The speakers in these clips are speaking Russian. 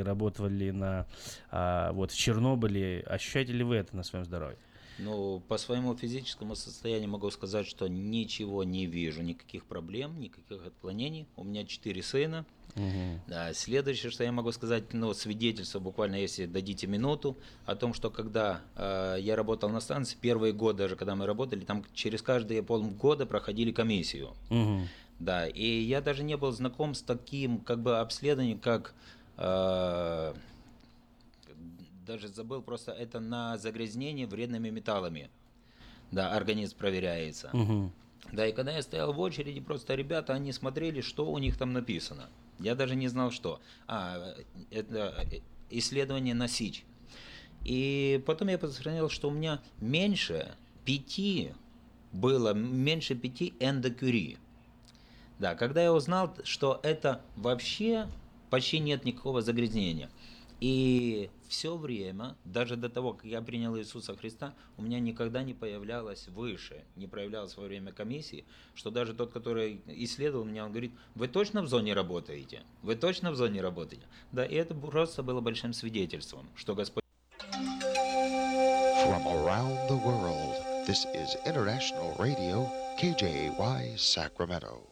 работали на, а, вот в Чернобыле. Ощущаете ли вы это на своем здоровье? Ну, по своему физическому состоянию могу сказать, что ничего не вижу, никаких проблем, никаких отклонений. У меня четыре сына. Угу. Да, следующее, что я могу сказать, ну, свидетельство, буквально, если дадите минуту, о том, что когда э, я работал на станции, первые годы даже, когда мы работали, там через каждые полгода проходили комиссию. Угу. Да, и я даже не был знаком с таким, как бы, обследованием, как даже забыл просто это на загрязнение вредными металлами. Да, организм проверяется. Угу. Да, и когда я стоял в очереди, просто ребята, они смотрели, что у них там написано. Я даже не знал, что. А, это исследование на СИЧ. И потом я посмотрел, что у меня меньше пяти было, меньше пяти эндокюри. Да, когда я узнал, что это вообще почти нет никакого загрязнения – и все время, даже до того, как я принял Иисуса Христа, у меня никогда не появлялось выше, не проявлялось во время комиссии, что даже тот, который исследовал меня, он говорит, вы точно в зоне работаете? Вы точно в зоне работаете? Да, и это просто было большим свидетельством, что Господь... From around the world, this is International Radio, KJY, Sacramento.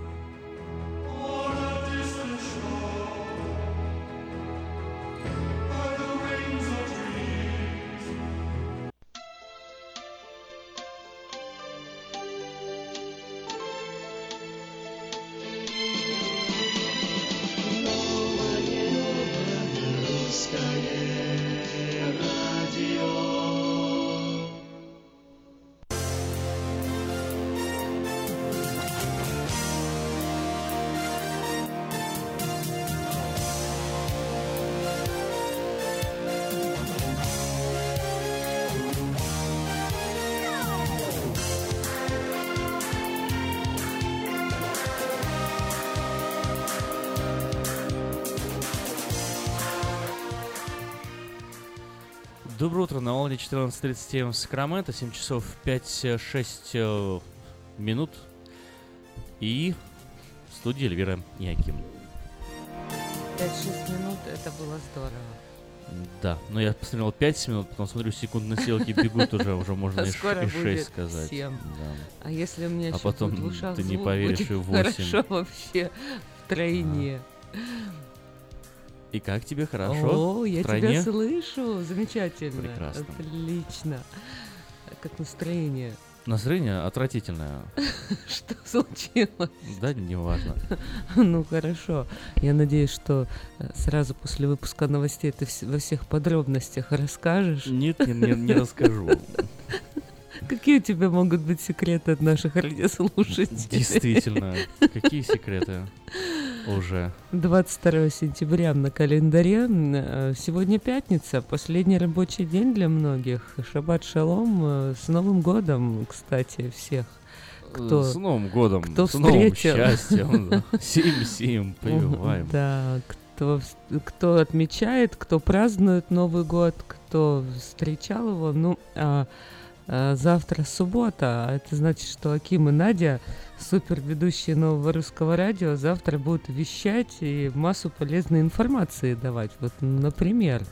Волне 14.37 в Сакраменто, 7 часов 5-6 э, минут. И в студии Эльвира Яким. 5-6 минут, это было здорово. Да, но я посмотрел 5 минут, потом смотрю, секундные стрелки бегут уже, уже можно и, ш- и будет 6 сказать. 7. Да. А если у меня А потом в ты не поверишь, и 8. хорошо вообще втройне. И как тебе хорошо? О, я тебя слышу, замечательно, Прекрасно. отлично. Как настроение? Настроение отвратительное. Что случилось? Да, неважно. Ну хорошо. Я надеюсь, что э, сразу после выпуска новостей ты во всех подробностях расскажешь. Нет, не, не- не расскажу. Какие у тебя могут быть секреты от наших радиослушателей? Действительно, какие секреты уже. 22 сентября на календаре. Э, Сегодня пятница, последний рабочий день для многих. Шаббат шалом. э, С Новым годом, кстати, всех. Кто- С Новым годом, кто с новым встретил. счастьем. Сим-сим, прививаем. Да, кто, кто отмечает, кто празднует Новый год, кто встречал его. Ну, а завтра суббота, а это значит, что Аким и Надя, супер ведущие нового русского радио, завтра будут вещать и массу полезной информации давать. Вот, например,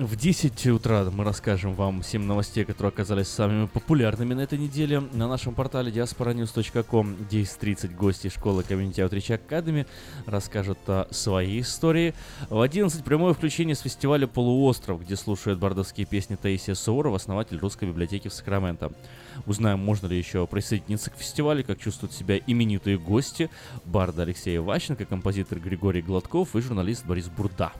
В 10 утра мы расскажем вам 7 новостей, которые оказались самыми популярными на этой неделе. На нашем портале diasporanews.com 10.30 гости школы Community Outreach Academy расскажут о своей истории. В 11 прямое включение с фестиваля «Полуостров», где слушают бардовские песни Таисия Суворова, основатель русской библиотеки в Сакраменто. Узнаем, можно ли еще присоединиться к фестивалю, как чувствуют себя именитые гости, барда Алексей Ващенко, композитор Григорий Гладков и журналист Борис Бурда.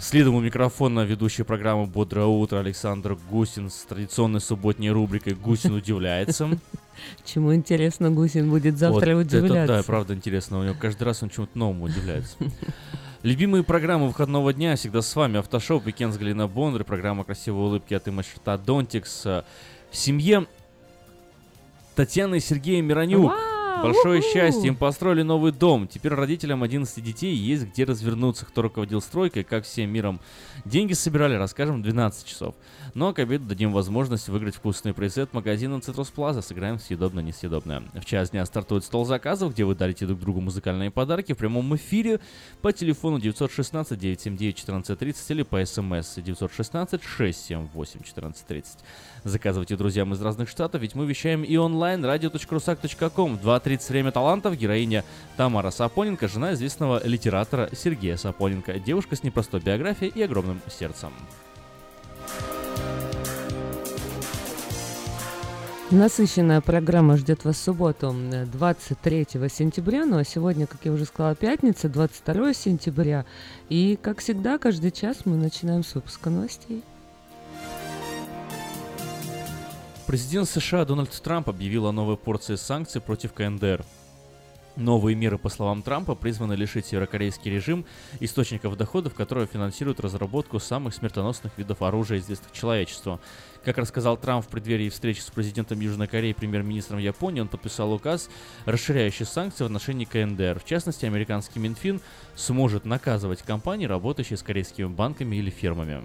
Следом у микрофона ведущий программы «Бодрое утро» Александр Гусин с традиционной субботней рубрикой «Гусин удивляется». чему интересно Гусин будет завтра Вот это удивляться. да, правда интересно. У него каждый раз он чему-то новому удивляется. Любимые программы выходного дня всегда с вами. Автошоу, Weekend с Галина Бондарь, программа «Красивые улыбки» от Имашерта Донтикс. В семье Татьяны и Сергея Миронюк. Вау, Большое У-ху. счастье, им построили новый дом. Теперь родителям 11 детей есть где развернуться. Кто руководил стройкой, как всем миром. Деньги собирали, расскажем, в 12 часов. Но к обеду дадим возможность выиграть вкусный приз от магазина Цитрус Плаза. Сыграем съедобно-несъедобное. В час дня стартует стол заказов, где вы дарите друг другу музыкальные подарки в прямом эфире по телефону 916-979-1430 или по смс 916-678-1430. Заказывайте друзьям из разных штатов, ведь мы вещаем и онлайн радио.русак.ком 23 «Императрица. Время талантов» героиня Тамара Сапоненко, жена известного литератора Сергея Сапоненко, девушка с непростой биографией и огромным сердцем. Насыщенная программа ждет вас в субботу 23 сентября, ну а сегодня, как я уже сказала, пятница, 22 сентября. И, как всегда, каждый час мы начинаем с выпуска новостей. Президент США Дональд Трамп объявил о новой порции санкций против КНДР. Новые меры, по словам Трампа, призваны лишить северокорейский режим источников доходов, которые финансируют разработку самых смертоносных видов оружия, известных человечеству. Как рассказал Трамп в преддверии встречи с президентом Южной Кореи и премьер-министром Японии, он подписал указ, расширяющий санкции в отношении КНДР. В частности, американский Минфин сможет наказывать компании, работающие с корейскими банками или фирмами.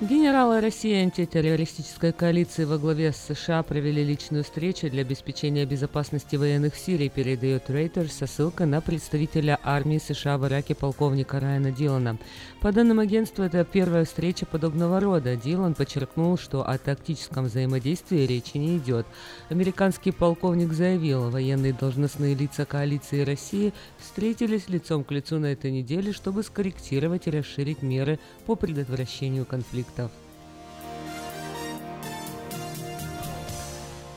Генералы России антитеррористической коалиции во главе с США провели личную встречу для обеспечения безопасности военных в Сирии, передает Reuters со ссылкой на представителя армии США в Ираке полковника Райана Дилана. По данным агентства, это первая встреча подобного рода. Дилан подчеркнул, что о тактическом взаимодействии речи не идет. Американский полковник заявил, военные должностные лица коалиции России встретились лицом к лицу на этой неделе, чтобы скорректировать и расширить меры по предотвращению конфликтов.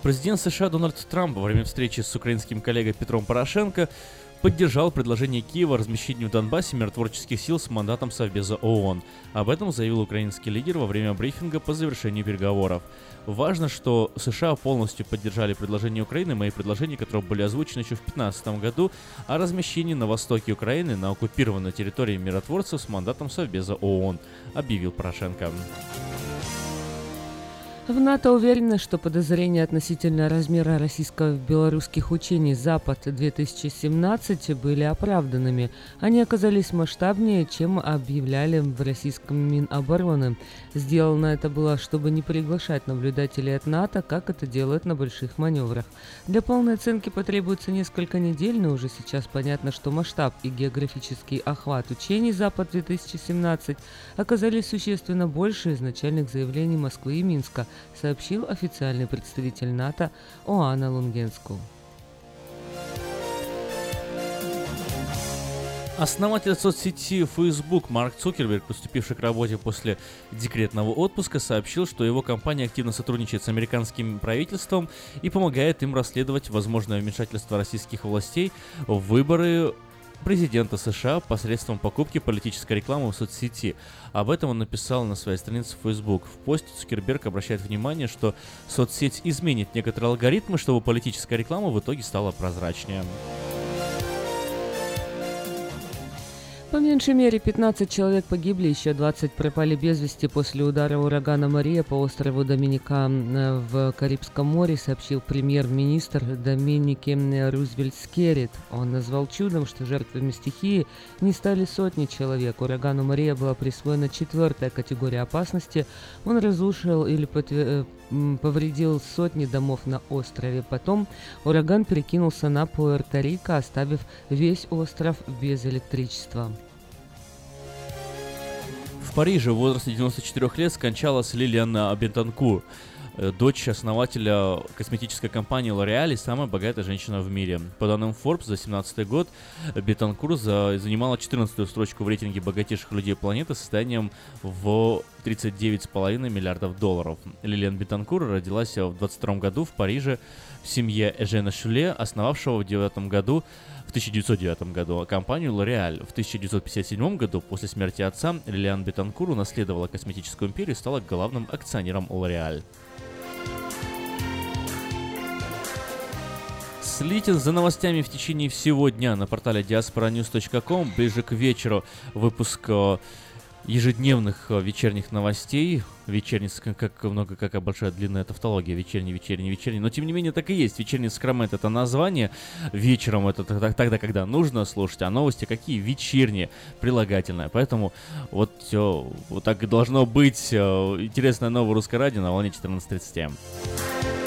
Президент США Дональд Трамп во время встречи с украинским коллегой Петром Порошенко поддержал предложение Киева о размещении в Донбассе миротворческих сил с мандатом Совбеза ООН. Об этом заявил украинский лидер во время брифинга по завершению переговоров. Важно, что США полностью поддержали предложение Украины, мои предложения, которые были озвучены еще в 2015 году, о размещении на востоке Украины на оккупированной территории миротворцев с мандатом Совбеза ООН, объявил Порошенко. В НАТО уверены, что подозрения относительно размера российско-белорусских учений «Запад-2017» были оправданными. Они оказались масштабнее, чем объявляли в российском Минобороны. Сделано это было, чтобы не приглашать наблюдателей от НАТО, как это делают на больших маневрах. Для полной оценки потребуется несколько недель, но уже сейчас понятно, что масштаб и географический охват учений «Запад-2017» оказались существенно больше изначальных заявлений Москвы и Минска – сообщил официальный представитель НАТО Оана Лунгенску. Основатель соцсети Facebook Марк Цукерберг, поступивший к работе после декретного отпуска, сообщил, что его компания активно сотрудничает с американским правительством и помогает им расследовать возможное вмешательство российских властей в выборы президента США посредством покупки политической рекламы в соцсети. Об этом он написал на своей странице в Facebook. В посте Цукерберг обращает внимание, что соцсеть изменит некоторые алгоритмы, чтобы политическая реклама в итоге стала прозрачнее. По меньшей мере 15 человек погибли, еще 20 пропали без вести после удара урагана Мария по острову Доминика в Карибском море, сообщил премьер-министр Доминики Рузвельт Скеррит. Он назвал чудом, что жертвами стихии не стали сотни человек. Урагану Мария была присвоена четвертая категория опасности. Он разрушил или э, повредил сотни домов на острове. Потом ураган перекинулся на Пуэрто-Рико, оставив весь остров без электричества. Париже в возрасте 94 лет скончалась Лилиана Бентанкур, э, дочь основателя косметической компании L'Oreal и самая богатая женщина в мире. По данным Forbes, за 2017 год Бетанкур занимала 14-ю строчку в рейтинге богатейших людей планеты с состоянием в 39,5 миллиардов долларов. Лилиан Бетанкур родилась в 22 году в Париже в семье Эжена Шуле, основавшего в 9 году в 1909 году компанию L'Oreal. В 1957 году, после смерти отца, Лилиан Бетанкур унаследовала косметическую империю и стала главным акционером L'Oreal. Следите за новостями в течение всего дня на портале diasporanews.com. Ближе к вечеру выпуск э, ежедневных э, вечерних новостей. Вечерний, как много, какая большая длинная тавтология. Вечерний, вечерний, вечерний. Но тем не менее так и есть. Вечерний скромет это название. Вечером это тогда, когда нужно слушать. А новости какие? Вечерние, прилагательное. Поэтому вот все, вот так и должно быть. Э, интересное новое русское радио на волне 14.30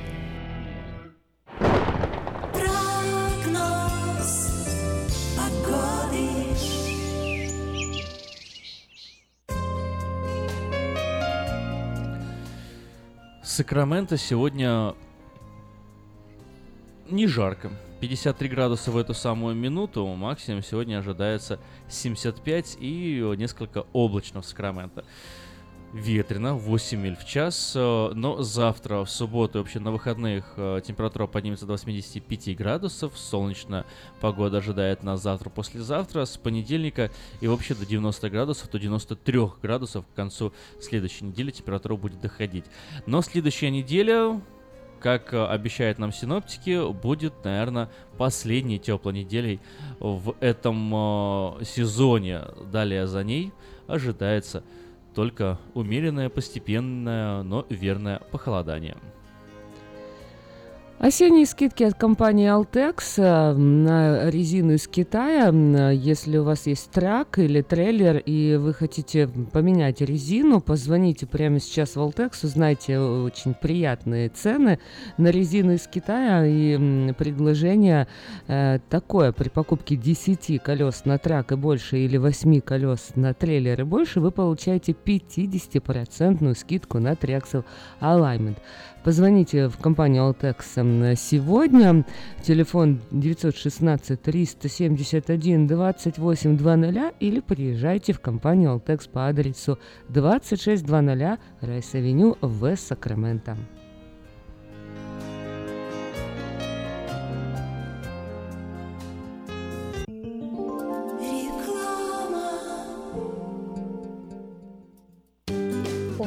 Сакраменто сегодня не жарко. 53 градуса в эту самую минуту, максимум сегодня ожидается 75 и несколько облачно в Сакраменто ветрено, 8 миль в час, э, но завтра, в субботу вообще на выходных э, температура поднимется до 85 градусов, солнечная погода ожидает нас завтра-послезавтра, с понедельника и вообще до 90 градусов, до 93 градусов к концу следующей недели температура будет доходить. Но следующая неделя, как э, обещают нам синоптики, будет, наверное, последней теплой неделей в этом сезоне. Далее за ней ожидается только умеренное, постепенное, но верное похолодание. Осенние скидки от компании Altex э, на резину из Китая. Если у вас есть трак или трейлер и вы хотите поменять резину, позвоните прямо сейчас в Altex, узнайте очень приятные цены на резину из Китая и предложение э, такое. При покупке 10 колес на трак и больше или 8 колес на трейлер и больше вы получаете 50% скидку на Triaxle Alignment. Позвоните в компанию Altex сегодня. Телефон 916 371 28 00 или приезжайте в компанию Алтекс по адресу 2600 Rice Avenue в Сакраменто.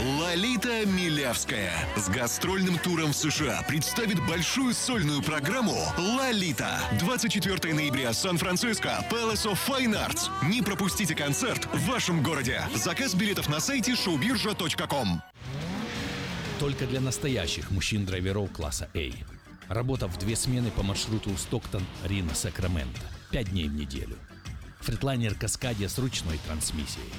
Лолита Милявская с гастрольным туром в США представит большую сольную программу «Лолита». 24 ноября, Сан-Франциско, Palace of Fine Arts. Не пропустите концерт в вашем городе. Заказ билетов на сайте showbirja.com. Только для настоящих мужчин-драйверов класса A. Работа в две смены по маршруту Стоктон, Рина, Сакраменто. Пять дней в неделю. Фритлайнер Каскадия с ручной трансмиссией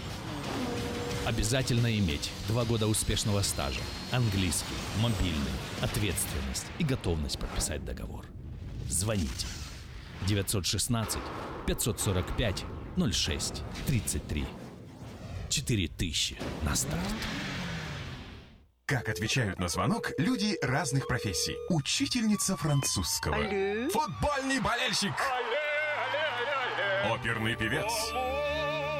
Обязательно иметь два года успешного стажа, английский, мобильный, ответственность и готовность подписать договор. Звоните 916 545 06 33 4000 на старт. Как отвечают на звонок люди разных профессий. Учительница французского. Алле. Футбольный болельщик. Алле, алле, Оперный певец.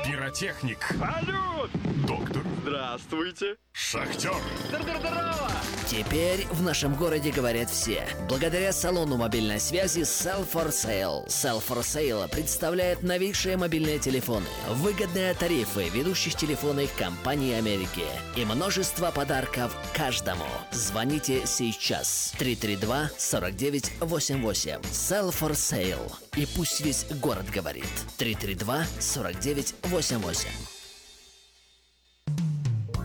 Пиротехник. Салют! Доктор. Здравствуйте. Шахтер. Здорово! Теперь в нашем городе говорят все. Благодаря салону мобильной связи Sell for Sale. Sell for Sale представляет новейшие мобильные телефоны, выгодные тарифы ведущих телефонных компаний Америки и множество подарков каждому. Звоните сейчас. 332-4988. Sell for Sale. И пусть весь город говорит. 332-4988.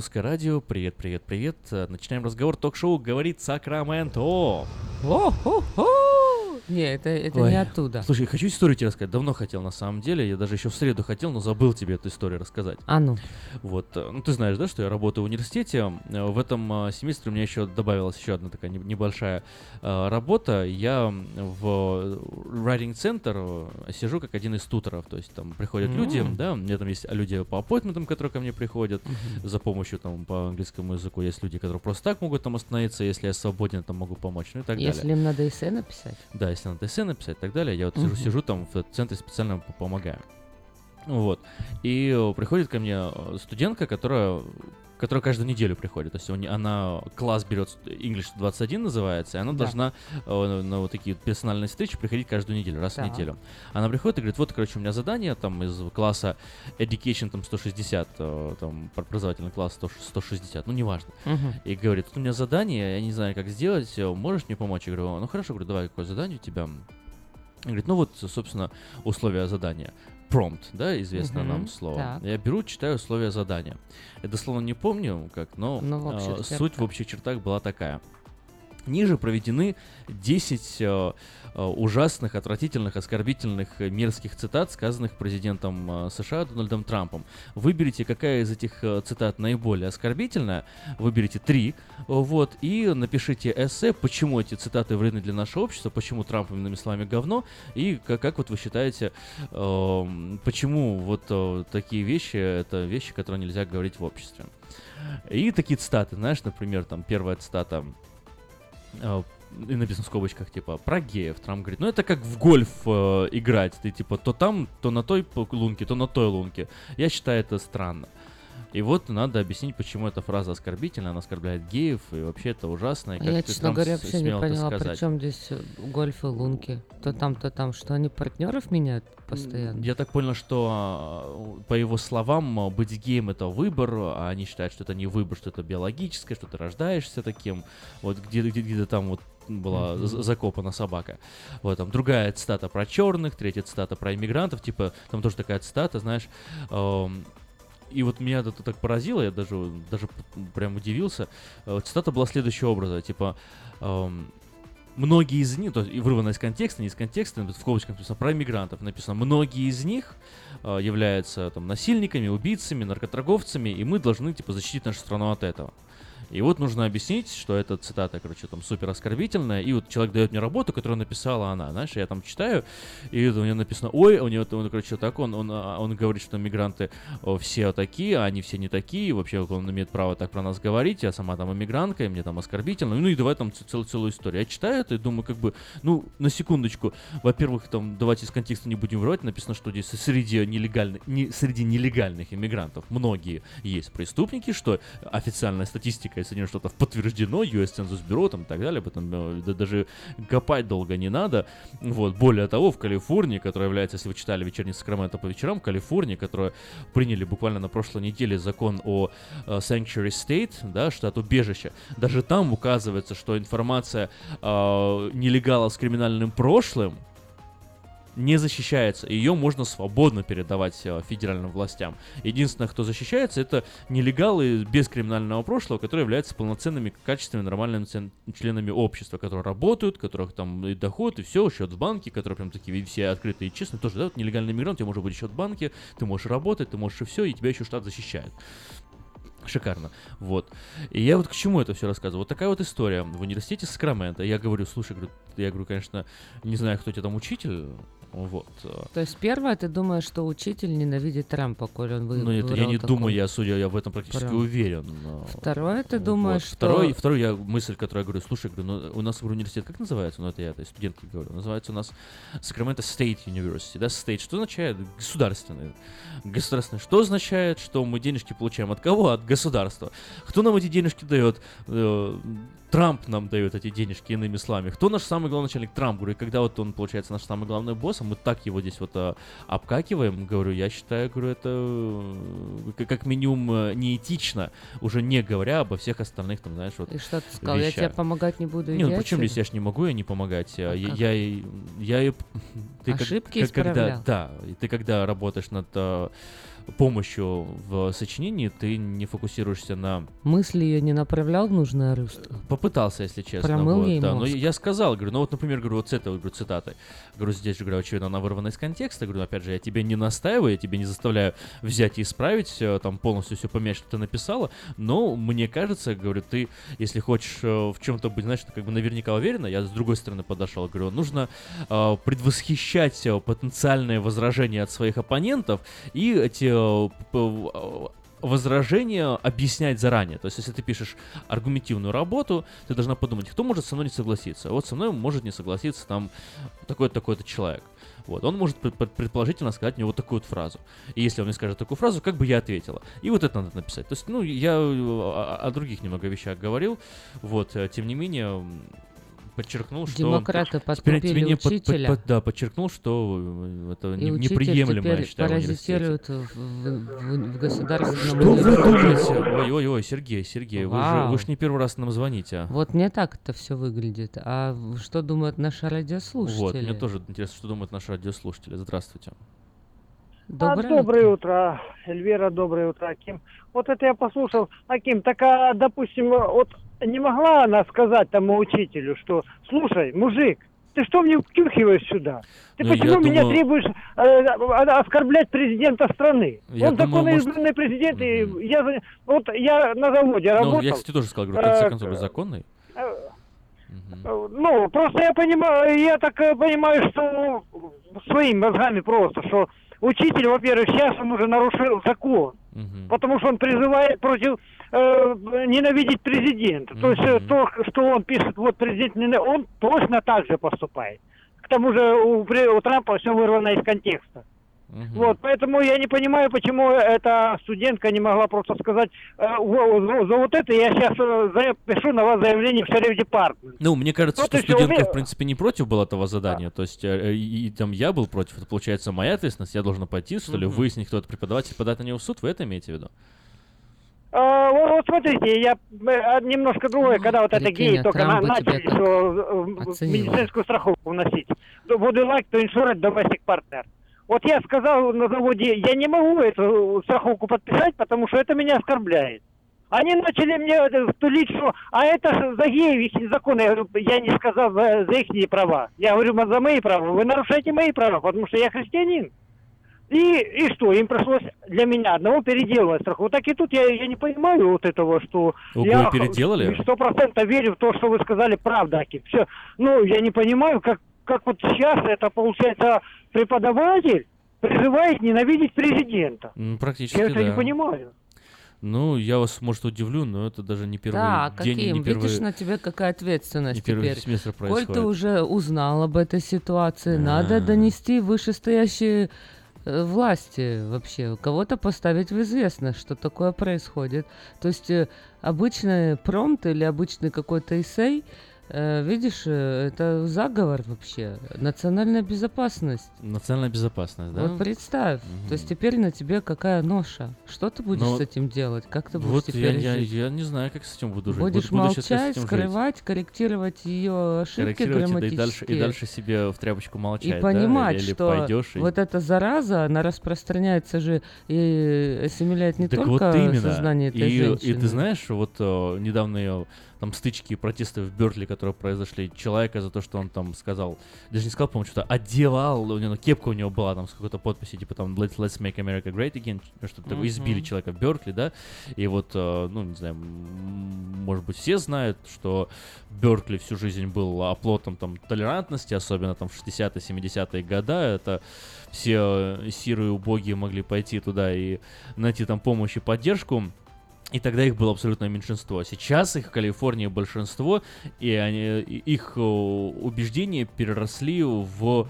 Русское радио. Привет, привет, привет. Начинаем разговор. Ток-шоу говорит Сакраменто. О-хо-хо! Не, это, это Ой, не оттуда. Слушай, хочу историю тебе рассказать. Давно хотел, на самом деле. Я даже еще в среду хотел, но забыл тебе эту историю рассказать. А ну. Вот, э, ну ты знаешь, да, что я работаю в университете. Э, В этом э, семестре у меня еще добавилась еще одна такая не- небольшая работа. Я в writing center сижу как один из туторов. То есть там приходят люди, М. да, у меня там есть люди по appointment, которые ко мне приходят за помощью там по английскому языку. Есть люди, которые просто так могут там остановиться, если я свободен, там могу помочь, ну и так Если далее. им надо эссе написать. Да, если надо эссе написать и так далее, я вот сижу, сижу там в центре специально помогаю. Вот. И э, приходит ко мне э, студентка, которая, которая каждую неделю приходит. То есть не- она класс берет, English 21 называется, и она Да. должна э, на, вот такие персональные встречи приходить каждую неделю, раз Так. в неделю. Она приходит и говорит, вот, короче, у меня задание там из класса Education там 160, э, там образовательный класс 100 160, ну неважно. Мгм. И говорит, у меня задание, я не знаю, как сделать, э, можешь мне помочь? Я говорю, ну хорошо, говорю, давай, какое задание у тебя? Говорит, ну вот, собственно, условия задания. Prompt, да, известное Мгм, нам слово. так. Я беру, читаю условия задания. Я дословно не помню, как, но, Ну, в э, суть в общих чертах была такая. Ниже проведены 10 э, э, ужасных, отвратительных, оскорбительных, э, мерзких цитат, сказанных президентом э, США Дональдом Трампом. Выберите, какая из этих цитат наиболее оскорбительная, выберите три, вот, и напишите эссе, почему эти цитаты вредны для нашего общества, почему Трамп, иными словами, говно, и как, как вот вы считаете, эм, почему вот такие вещи, это вещи, которые нельзя говорить в обществе. И такие цитаты, знаешь, например, там первая цитата. Э, и написано в скобочках, типа, про геев. Трамп говорит, ну это как в гольф э, играть. Ты, типа, то там, то на той лунке, то на той лунке. Я считаю это странно. И вот надо объяснить, почему эта фраза оскорбительна, она оскорбляет геев, и вообще это ужасно. И как Я, ты честно говоря, вообще не поняла, при сказать. чем здесь э, гольф и лунки. То там, то там. Что они партнеров меняют постоянно? Я так понял, что а, по его словам, а, быть геем это выбор, а они считают, что это не выбор, что это биологическое, что ты рождаешься таким. Вот где- где- где-то там вот была з- закопана собака. Вот там другая цитата про черных, третья цитата про иммигрантов, типа там тоже такая цитата, знаешь. эм, и вот меня это так поразило, я даже, даже прям удивился. Э, Цитата была следующего образа, типа эм, многие из них, то есть вырвано из контекста, не из контекста, в скобочках написано про иммигрантов, написано, многие из них э, являются там насильниками, убийцами, наркоторговцами, и мы должны типа защитить нашу страну от этого. И вот нужно объяснить, что эта цитата, короче, там супер оскорбительная, и вот человек дает мне работу, которую написала она, знаешь, я там читаю, и у него написано, ой, у него, он, короче, так, он, он, а, он говорит, что мигранты все такие, а они все не такие, вообще он имеет право так про нас говорить, я сама там иммигрантка, и мне там оскорбительно, ну и давай там ц- целую, целую историю. Я читаю это и думаю, как бы, ну, на секундочку, во-первых, там, давайте из контекста не будем врать, написано, что здесь среди нелегальных, не, среди нелегальных иммигрантов многие есть преступники, что официальная статистика из Соединенных Штатов подтверждено, US Census Bureau там и так далее, этом э, да- даже копать долго не надо. Вот, более того, в Калифорнии, которая является, если вы читали «Вечерний Сакраменто по вечерам», Калифорния, которая приняли буквально на прошлой неделе закон о э, Sanctuary State, да, штат убежища, даже там указывается, что информация э, нелегала с криминальным прошлым не защищается. Ее можно свободно передавать э, федеральным властям. Единственное, кто защищается, это нелегалы без криминального прошлого, которые являются полноценными, качественными, нормальными членами общества, которые работают, которых там и доход, и все, счет в банке, которые прям такие все открытые и честные. Тоже, да, вот нелегальный мигрант, у тебя может быть счет в банке, ты можешь работать, ты можешь и все, и тебя еще штат защищает. Шикарно. Вот. И я вот к чему это все рассказываю. Вот такая вот история. В университете Сакраменто. Я говорю, слушай, я говорю, конечно, не знаю, кто тебе там учитель. Вот. э, То есть первое, ты думаешь, что учитель ненавидит Трампа, коль он вы, Ну, это я не такого. думаю, я судя, я в этом практически Прям. уверен. но- Второе, ты Вот. думаешь, что... Второй, второй я мысль, которую я говорю, слушай, говорю, ну, у нас говорю, университет как называется? Ну, это я этой студентке говорю. Называется у нас Sacramento State University. Да, State, что означает? Государственный. Государственный. Что означает, что мы денежки получаем от кого? От государства. Кто нам эти денежки дает? Трамп нам дает эти денежки, иными словами. Кто наш самый главный начальник? Трамп. Говорю, и когда вот он, получается, наш самый главный босс, а мы так его здесь вот а, обкакиваем, говорю, я считаю, говорю, это э, как- как минимум э, неэтично, уже не говоря обо всех остальных, там, знаешь, вот И что ты сказал? Я тебе вещах. помогать не буду. Не, ну отсюда. здесь я ж не могу я не помогать. а Я, как? я, и- я, и- ты как- Ошибки как- когда, исправлял. да, и ты когда работаешь над а, помощью в сочинении, ты не фокусируешься на Мысли ее не направлял в нужное русло. Попытался, если честно. Промыл вот, ей да. Но мозг. я я сказал, говорю, ну вот, например, говорю, вот с этой говорю, цитатой. Говорю, здесь говорю, очевидно, она вырвана из контекста. Говорю, опять же, я тебе не настаиваю, я тебе не заставляю взять и исправить, э, там полностью все поменять, что ты написала. Но мне кажется, говорю, ты, если хочешь э, в чем-то быть, знаешь, как бы наверняка уверена, я с другой стороны подошел, говорю, нужно э, предвосхищать э, потенциальные возражения от своих оппонентов и эти э, э, возражения объяснять заранее. То есть, если ты пишешь аргументивную работу, ты должна подумать, кто может со мной не согласиться. Вот со мной может не согласиться там такой-то, такой-то человек. Вот, он может пред- пред- предположительно сказать мне вот такую вот фразу. И если он мне скажет такую фразу, как бы я ответила. И вот это надо написать. То есть, ну, я э, о, о других немного вещах говорил. Вот, э, тем не менее, подчеркнул, что... Демократы подкупили не менее, под- под- учителя. да, подчеркнул, что э, это И не- неприемлемо, я считаю, паразитирует в, в- в государственном Что вы думаете? Ой-ой-ой, Сергей, Сергей, вы же, вы ж не первый раз нам звоните. а. Вот мне так это все выглядит. А что думают наши радиослушатели? Вот, мне тоже интересно, что думают наши радиослушатели. Здравствуйте. Доброе, а, доброе утро, Эльвира, доброе утро, Аким. Вот это я послушал, Аким, так, а, допустим, вот не могла она сказать тому учителю, что, слушай, мужик, ты что мне втюхиваешь сюда? Ты Ну, почему меня думаю- требуешь э, а- оскорблять президента страны? Я Он думаю, законно может- президент, и я, вот я на заводе работал. Ну, я, кстати, тоже сказал, говорю, в конце э, концов, законный. э, э, Ну, просто я понимаю, я так э, понимаю, что своими мозгами просто, что учитель, во-первых, сейчас он уже нарушил закон. Потому что он призывает против э, ненавидеть президента. То есть э, то, что он пишет, вот президент, не- он точно так же поступает. К тому же у, у Трампа все вырвано из контекста. Вот, поэтому я не понимаю, почему эта студентка не могла просто сказать, э, за, за вот это я сейчас пишу на вас заявление в шериф департмент. Ну, мне кажется, Вот что студентка, умею. в принципе, не против была этого задания. То есть, э, и, и там я был против. Это, получается, моя ответственность. Я должен пойти, что ли, Мгм. выяснить, кто это преподаватель, подать на него в суд. Вы это имеете в виду? А, вот, вот смотрите, я э, немножко другое, когда вот это геи а только на- начали что, э, медицинскую страховку вносить. Would you like to insure domestic partner? Вот я сказал на заводе, я не могу эту страховку подписать, потому что это меня оскорбляет. Они начали мне тулить, что а это за их законы. Я говорю, я не сказал за, за их права. Я говорю, за мои права. Вы нарушаете мои права, потому что я христианин. И, и что, им пришлось для меня одного переделывать страховку. Так и тут я, я не понимаю вот этого, что... Ого, я переделали? Сто процентов верю в то, что вы сказали, правда, Аким. Все. Ну, я не понимаю, как, как вот сейчас это получается преподаватель призывает ненавидеть президента. М, Практически, Я это не да. понимаю. Ну, я вас, может, удивлю, но это даже не первый Да, день, каким? не первый... Видишь, на тебе какая ответственность не первый теперь. семестр Коль происходит. ты уже узнал об этой ситуации, надо А. донести вышестоящие э, власти вообще, кого-то поставить в известность, что такое происходит. То есть э, обычный промпт или обычный какой-то эссей, видишь, э, это заговор вообще, национальная безопасность. Национальная безопасность, да? Вот представь, то есть теперь на тебе какая ноша? Что ты будешь Ну, с этим делать? Как ты будешь Вот я, теперь я, жить? я не знаю, как с этим буду жить. Будешь буду, буду молчать, жить. скрывать, корректировать ее ошибки Корректировать это и дальше, и дальше себе в тряпочку молчать, И да? понимать, или, или что пойдешь и... вот эта зараза, она распространяется же и ассимиляет не так только вот именно. сознание этой и, женщины. и ты знаешь, вот э, недавние там стычки и протесты в Бертли, которые произошли, человека за то, что он там сказал, даже не сказал, по-моему, что-то одевал, у него кепка у него была там с какой-то подписью, типа там Let's, let's make America great again, что-то такое, избили человека в Бертли, да, и вот, э, ну, не знаю, может быть, все знают, что Беркли всю жизнь был оплотом там толерантности, особенно там в 60-е, 70-е годы, это все э, сирые убогие могли пойти туда и найти там помощь и поддержку, и тогда их было абсолютное меньшинство. Сейчас их в Калифорнии большинство, и они, их э, убеждения переросли в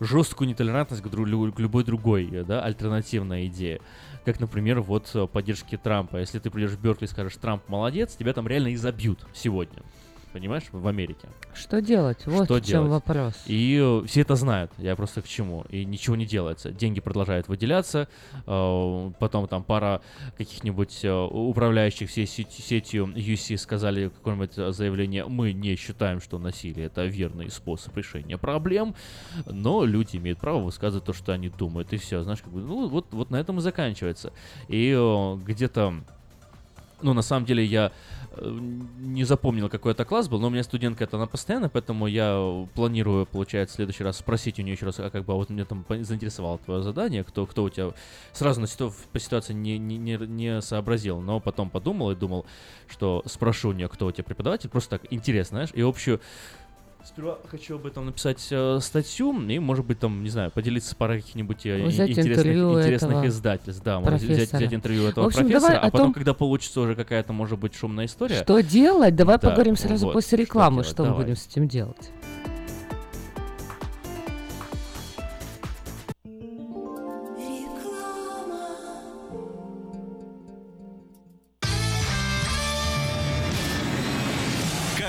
жесткую нетолерантность к, дру- лю- к любой другой, да, альтернативной идее. Как, например, вот э, поддержки Трампа. Если ты придешь в Беркли и скажешь, Трамп молодец, тебя там реально изобьют сегодня. Понимаешь, в Америке. Что делать? Вот Что в чем делать? вопрос. И э, все это знают, я просто к чему. И ничего не делается. Деньги продолжают выделяться, э, потом там пара каких-нибудь э, управляющих всей сеть- сетью UC сказали какое-нибудь заявление, мы не считаем, что насилие это верный способ решения проблем, но люди имеют право высказывать то, что они думают, и все, знаешь, как бы, ну вот, вот на этом и заканчивается. И где-то ну, на самом деле, я не запомнил, какой это класс был, но у меня студентка это она постоянно, поэтому я э, планирую, получается, в следующий раз спросить у нее еще раз, а как бы, а вот меня там заинтересовало твое задание, кто, кто у тебя сразу на ситу- по ситуации не, не, не сообразил, но потом подумал и думал, что спрошу у нее, кто у тебя преподаватель, просто так интересно, знаешь, и общую Сперва хочу об этом написать э, статью и, может быть, там, не знаю, поделиться парой каких-нибудь э, Взять интересных, интересных издательств. Да, может, взять, взять интервью этого В общем, профессора, давай а о потом, том- когда получится уже какая-то, может быть, шумная история. Что делать? Давай Да, поговорим сразу вот, после что рекламы, делать, что, мы будем с этим делать.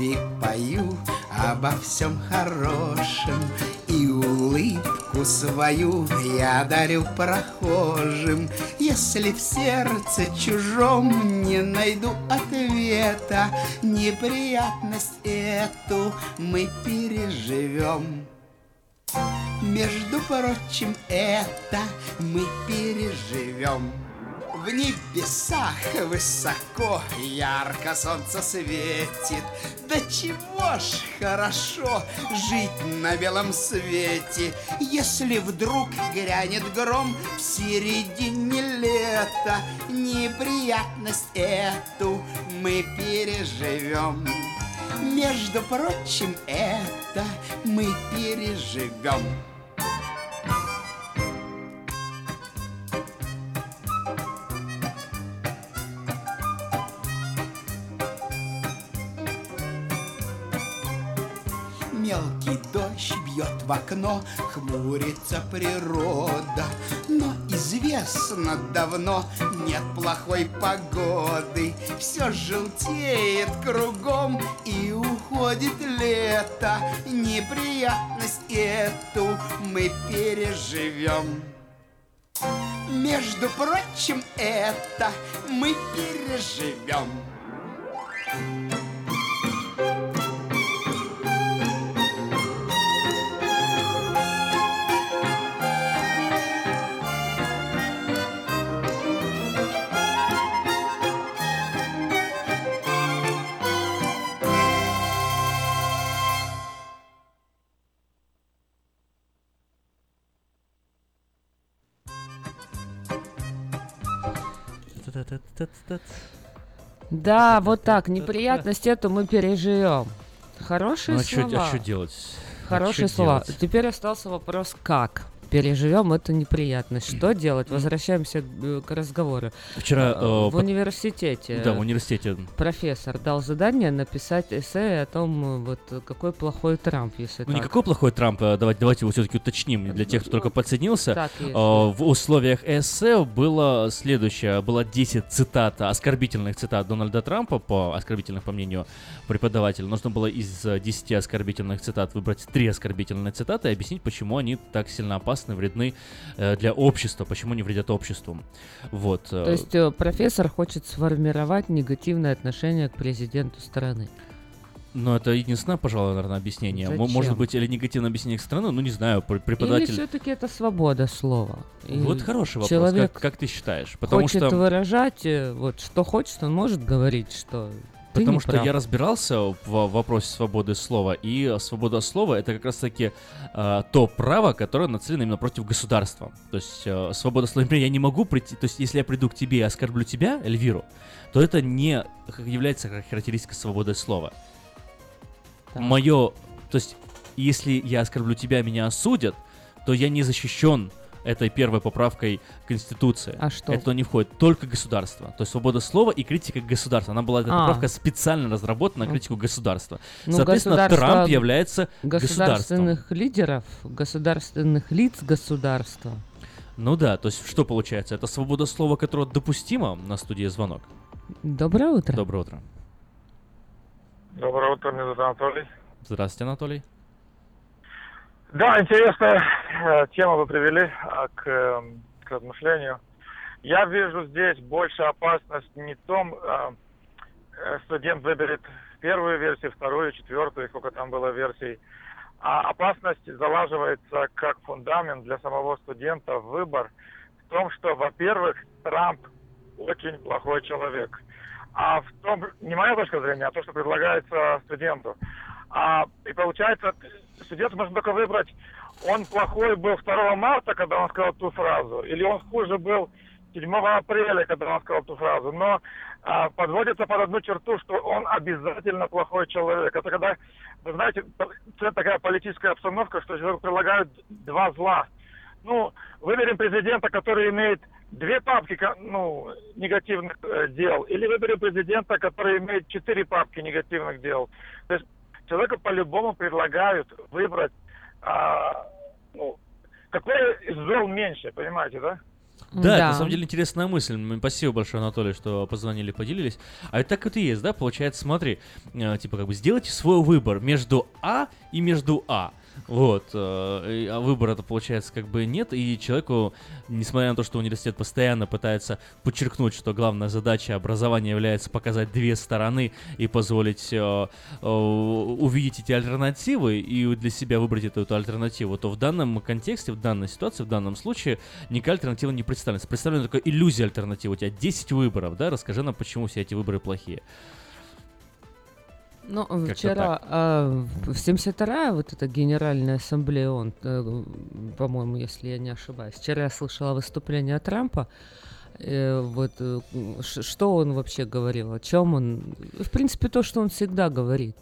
И пою обо всем хорошем И улыбку свою я дарю прохожим. Если в сердце чужом не найду ответа Неприятность эту мы переживем. Между прочим, это мы переживем в небесах высоко ярко солнце светит. Да чего ж хорошо жить на белом свете Если вдруг грянет гром в середине лета. Неприятность эту мы переживем. Между прочим, это мы переживем в окно, хмурится природа. Но известно давно, нет плохой погоды. Все желтеет кругом и уходит лето. Неприятность эту мы переживем Между прочим, это мы переживем Да, вот так, неприятность эту мы переживем. Хорошие Ну, а чё- слова. а чё делать? А Хорошие чё слова. делать? Теперь остался вопрос, как переживем эту неприятность. Что делать? Возвращаемся к, к разговору. Вчера, Э, э, в университете. Да, в университете. Профессор дал задание написать эссе о том, э, вот э, какой плохой Трамп, если Ну, так. никакой плохой Трамп, э, давайте, давайте его все-таки уточним для тех, кто только подсоединился. так. Э, В условиях эссе было следующее, было 10 цитат, оскорбительных цитат Дональда Трампа, по оскорбительных, по мнению преподавателя. Нужно было из э, 10 оскорбительных цитат выбрать 3 оскорбительные цитаты и объяснить, почему они так сильно опасны, вредны э, для общества, почему они вредят обществу. Вот. э, То есть э, профессор хочет сформировать негативное отношение к президенту страны. Но это единственное, пожалуй, наверное, объяснение. М- Может Зачем? быть, или негативное объяснение к страны, ну не знаю, пр- Или преподаватель. все-таки это свобода слова? И Вот хороший вопрос. Как, как ты считаешь? Потому хочет что выражать, вот что хочет, он может говорить, что ты Потому что прав. я разбирался в вопросе свободы слова, и свобода слова это как раз-таки э, то право, которое нацелено именно против государства. То есть э, свобода слова, например, я не могу прийти, то есть если я приду к тебе и оскорблю тебя, Эльвиру, то это не является хар- характеристикой свободы слова. Мое, то есть если я оскорблю тебя, меня осудят, то я не защищен этой первой поправкой Конституции. А что? Это не входит только государство. То есть свобода слова и критика государства. Она была, эта А. поправка специально разработана на Ну. критику государства. Ну, Соответственно, государство- Трамп является государством. государственных лидеров, государственных лиц государства. Ну да, то есть что получается? Это свобода слова, которая допустима на студии звонок. Доброе утро. Доброе утро. Доброе утро, меня зовут Анатолий. Здравствуйте, Анатолий. Да, интересная э, тема вы привели а, к, э, к размышлению. Я вижу здесь больше опасность не в том, э, э, студент выберет первую версию, вторую, четвертую, сколько там было версий, а опасность залаживается как фундамент для самого студента в выбор в том, что, во-первых, Трамп очень плохой человек. А в том, не моя точка зрения, а то, что предлагается студенту. А, и получается, студент может только выбрать, он плохой был 2 марта, когда он сказал ту фразу, или он хуже был 7 апреля, когда он сказал ту фразу. Но а, подводится под одну черту, что он обязательно плохой человек. Это когда, вы знаете, такая политическая обстановка, что человеку предлагают два зла. Ну, выберем президента, который имеет две папки ну, негативных э, дел, или выберем президента, который имеет четыре папки негативных дел. То есть человеку по-любому предлагают выбрать, а, ну, какое из зол меньше, понимаете, да? Да, это на самом деле интересная мысль. Спасибо большое, Анатолий, что позвонили, поделились. А это так вот и есть, да? Получается, смотри, э, типа как бы сделайте свой выбор между А и между А. Вот, э, а выбора-то получается как бы нет, и человеку, несмотря на то, что университет постоянно пытается подчеркнуть, что главная задача образования является показать две стороны и позволить э, э, увидеть эти альтернативы и для себя выбрать эту, эту альтернативу, то в данном контексте, в данной ситуации, в данном случае никакая альтернатива не представлена. Представлена только иллюзия альтернативы. У тебя 10 выборов, да? Расскажи нам, почему все эти выборы плохие. Ну, Как-то вчера так. а, в 72-я вот эта Генеральная Ассамблея, он, э, по-моему, если я не ошибаюсь, вчера я слышала выступление Трампа, э, вот э, что он вообще говорил, о чем он, в принципе, то, что он всегда говорит.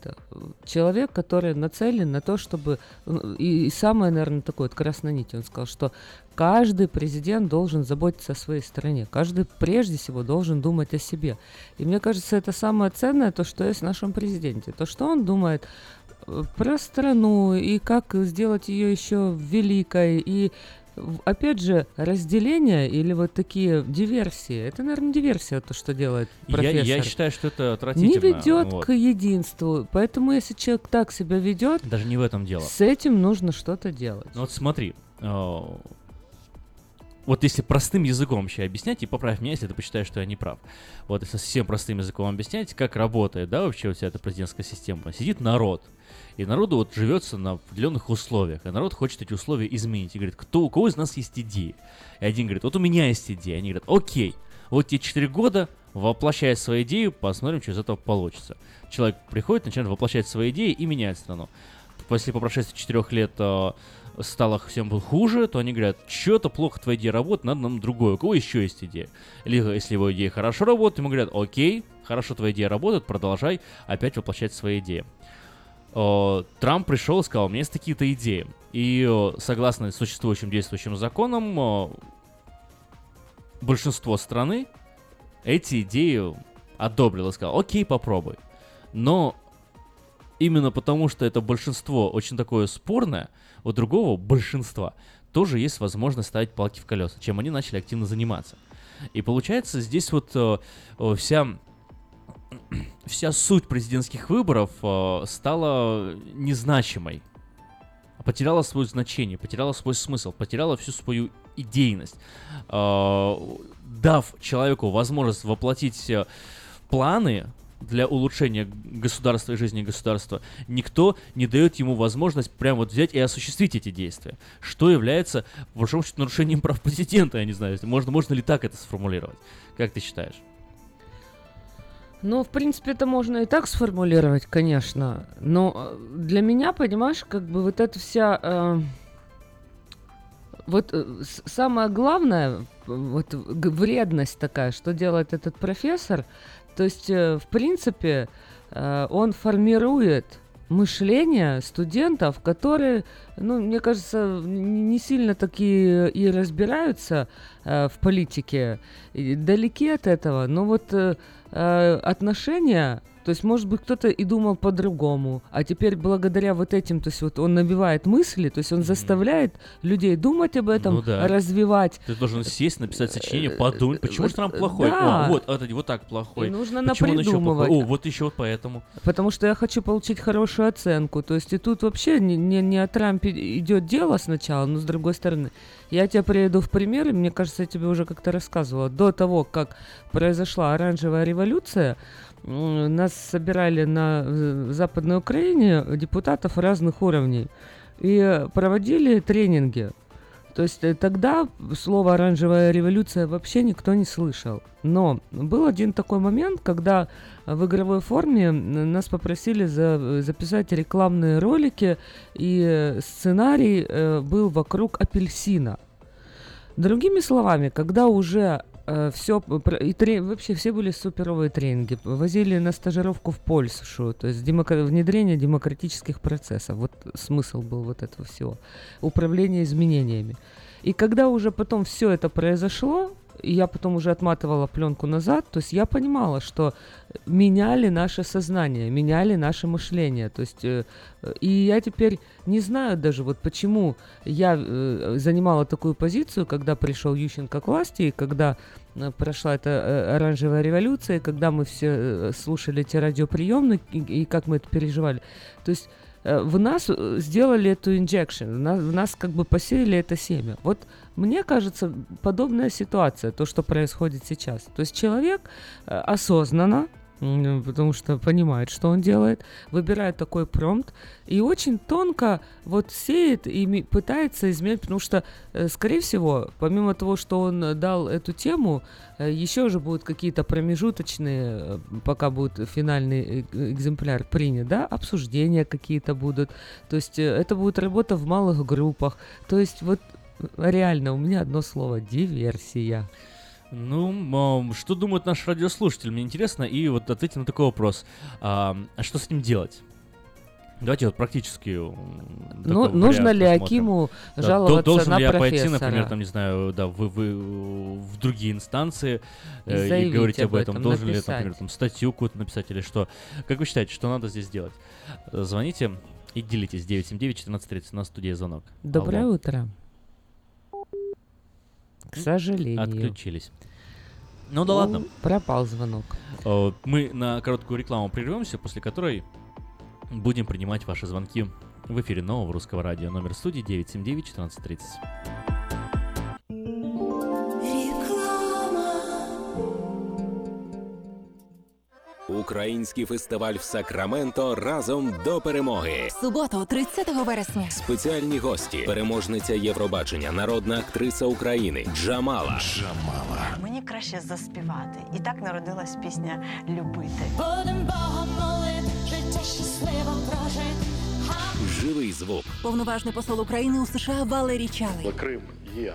Человек, который нацелен на то, чтобы, ну, и, и самое, наверное, такое, вот красной нити, он сказал, что каждый президент должен заботиться о своей стране, каждый прежде всего должен думать о себе. И мне кажется, это самое ценное, то, что есть в нашем президенте, то, что он думает э, про страну и как сделать ее еще великой и Опять же, разделение или вот такие диверсии, это, наверное, диверсия, то, что делает Я, профессор. я считаю, что это не отвратительно. ведет вот. к единству. Поэтому, если человек так себя ведет, Даже не в этом дело. с этим нужно что-то делать. Ну вот смотри, э, вот если простым языком вообще объяснять, и поправь меня, если ты посчитаешь, что я не прав. Вот если совсем простым языком объяснять, как работает, да, вообще у тебя эта президентская система. Сидит народ, и народу вот живется на определенных условиях, и народ хочет эти условия изменить. И говорит, кто, у кого из нас есть идеи? И один говорит, вот у меня есть идея. Они говорят, окей, вот тебе 4 года, воплощай свою идею, посмотрим, что из этого получится. Человек приходит, начинает воплощать свои идеи и меняет страну. Если по прошествии 4 лет э, стало всем хуже, то они говорят, что-то плохо твоя идея работает, надо нам другое. У кого еще есть идея? Либо, если его идея хорошо работает, ему говорят, окей, хорошо твоя идея работает, продолжай опять воплощать свои идеи. Э, Трамп пришел и сказал, у меня есть такие-то идеи. И э, согласно существующим действующим законам, э, большинство страны эти идеи одобрило сказал, окей, попробуй. Но именно потому, что это большинство очень такое спорное, у другого большинства тоже есть возможность ставить палки в колеса, чем они начали активно заниматься. И получается, здесь вот вся вся суть президентских выборов э, стала незначимой. Потеряла свое значение, потеряла свой смысл, потеряла всю свою идейность. Э, дав человеку возможность воплотить э, планы для улучшения государства и жизни государства, никто не дает ему возможность прям вот взять и осуществить эти действия, что является, в большом счету, нарушением прав президента, я не знаю, можно, можно ли так это сформулировать. Как ты считаешь? Ну, в принципе, это можно и так сформулировать, конечно. Но э, для меня, понимаешь, как бы вот эта вся... Э, вот э, самое главное, вот г- вредность такая, что делает этот профессор, то есть, э, в принципе, э, он формирует мышление студентов, которые, ну, мне кажется, не сильно такие и разбираются э, в политике, и далеки от этого, но вот э, отношения, то есть, может быть, кто-то и думал по-другому, а теперь благодаря вот этим, то есть, вот он набивает мысли, то есть, он заставляет людей думать об этом, Ну да. развивать. Ты должен сесть, написать сочинение, подумать, почему же Трамп плохой? да. О, вот, это вот так плохой. И нужно почему напридумывать. О, вот еще вот поэтому. Потому что я хочу получить хорошую оценку. То есть и тут вообще не, не, не о Трампе идет дело сначала, но с другой стороны. Я тебе приведу в пример, и мне кажется, я тебе уже как-то рассказывала. До того, как произошла оранжевая революция, нас собирали на э, Западной Украине депутатов разных уровней и э, проводили тренинги. То есть э, тогда слово «оранжевая революция» вообще никто не слышал. Но был один такой момент, когда в игровой форме нас попросили за- записать рекламные ролики, и э, сценарий э, был вокруг апельсина. Другими словами, когда уже все и тре- вообще все были суперовые тренинги, возили на стажировку в Польшу, то есть демока- внедрение демократических процессов, вот смысл был вот этого всего, управление изменениями. И когда уже потом все это произошло, я потом уже отматывала пленку назад, то есть я понимала, что меняли наше сознание, меняли наше мышление. То есть, э, э, и я теперь не знаю даже, вот почему я э, занимала такую позицию, когда пришел Ющенко к власти, и когда э, прошла эта э, оранжевая революция, когда мы все э, слушали эти радиоприемники, и, как мы это переживали. То есть э, в нас э, сделали эту инжекшн, в нас, как бы посеяли это семя. Вот мне кажется, подобная ситуация, то, что происходит сейчас. То есть человек э, осознанно, потому что понимает, что он делает, выбирает такой промпт и очень тонко вот сеет и пытается изменить, потому что, э, скорее всего, помимо того, что он дал эту тему, э, еще же будут какие-то промежуточные, э, пока будет финальный экземпляр принят, да, обсуждения какие-то будут, то есть это будет работа в малых группах, то есть вот реально у меня одно слово диверсия. Ну, что думают наши радиослушатели? Мне интересно. И вот ответьте на такой вопрос. А, а что с ним делать? Давайте вот практически. Ну, нужно ли рассмотрим. Акиму Да, жаловаться до- должен на ли я пойти, профессора? например, там, не знаю, да, вы, вы в другие инстанции И э, и, говорить об этом? этом, Должен ли, написать. например, там, статью какую-то написать или что? Как вы считаете, что надо здесь делать? Э, Звоните и делитесь. 979-1430. У нас в студии звонок. Доброе Алло. утро. К сожалению. Отключились. Ну да ладно. Пропал звонок. Э, Мы на короткую рекламу прервемся, после которой будем принимать ваши звонки в эфире нового русского радио. Номер студии 979-1430. Український фестиваль в Сакраменто разом до перемоги. Суботу, 30 вересня. Спеціальні гості, переможниця Євробачення, народна актриса України Джамала. Джамала. Мені краще заспівати. І так народилась пісня Любити. Будем Богом молит, життя щасливо прожить. Живий звук. Повноважний посол України у США Валерій Чалий. Крим є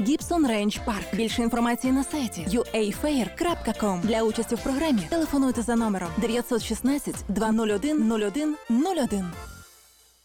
Гібсон Рейндж Парк. Більше інформації на сайті uafair.com. Для участі в програмі телефонуйте за номером 916 201 01 01.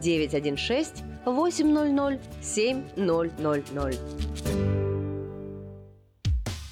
916 800 7000.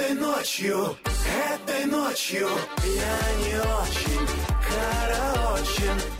Этой ночью, этой ночью я не очень караочен.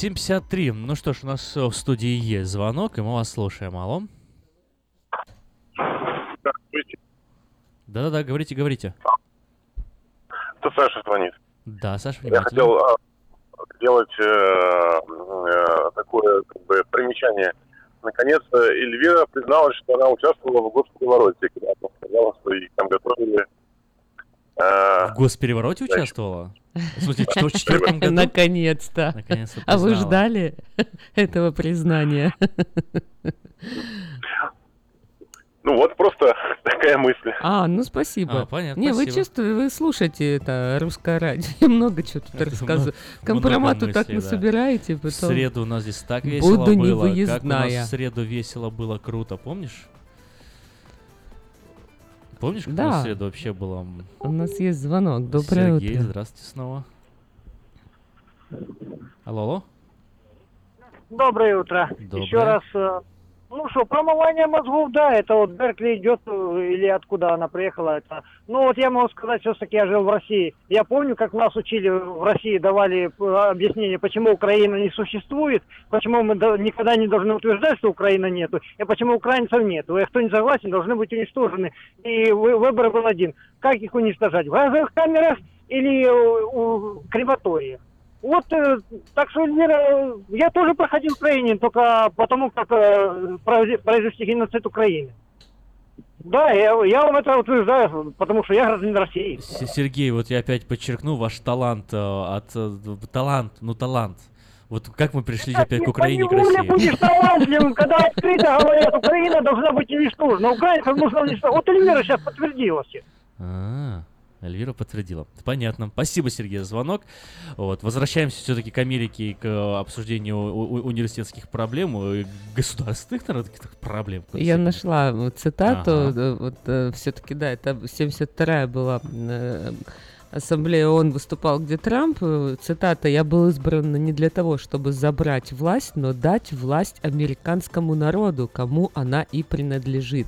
7.53. Ну что ж, у нас э, в студии есть звонок, и мы вас слушаем. Алло? Да-да-да, говорите, говорите. Это Саша звонит. Да, Саша, Я хотел а, сделать э, э, такое как бы, примечание. Наконец-то Эльвира призналась, что она участвовала в госперевороте, когда она сказала, что их там готовили. э, В госперевороте значит, участвовала? В смысле, что, в четвертом году? Наконец-то. Наконец-то А вы ждали этого признания? Ну вот просто такая мысль. А, ну спасибо. А, понятно, Не, вы спасибо. чувствуете, вы слушаете это русское радио. Я много чего тут рассказываю. Компромату так мыслей, да. насобираете, В потом... среду у нас здесь так весело Буду было. Как у нас невыездная. в среду весело было, круто, помнишь? Помнишь, как Да. в среду вообще было? У нас есть звонок. Доброе Сергей, утро. здравствуйте снова. Алло, алло. Доброе утро. Доброе. Еще раз э, Ну что, промывание мозгов, да, это вот Беркли идет, э, или откуда она приехала, это... Ну вот я могу сказать, все-таки я жил в России. Я помню, как нас учили в России, давали э, объяснение, почему Украина не существует, почему мы никогда не должны утверждать, что Украины нету, и почему украинцев нету. И кто не согласен, должны быть уничтожены. И вы- выбор был один. Как их уничтожать? В газовых камерах или у, у крематориях? Вот, э, так что, Эльвира, я тоже проходил тренинг, только потому, как э, произ- произвести геноцид Украины. Да, я, я вам это утверждаю, потому что я гражданин России. С- Сергей, вот я опять подчеркну ваш талант э, от талант, ну талант. Вот как мы пришли опять к Украине, к России? будешь талантливым, когда открыто говорят, Украина должна быть уничтожена, украинцев нужно уничтожить. Вот Эльвира сейчас подтвердила все. А, Эльвира подтвердила. Понятно. Спасибо, Сергей, за звонок. Вот. Возвращаемся все-таки к Америке и к э, обсуждению у- у- университетских проблем, и государственных, наверное, проблем. Я нашла вот цитату, Ага. э, вот все-таки, да, это 72-я была э, ассамблея ООН выступал, где Трамп, э, цитата, «Я был избран не для того, чтобы забрать власть, но дать власть американскому народу, кому она и принадлежит.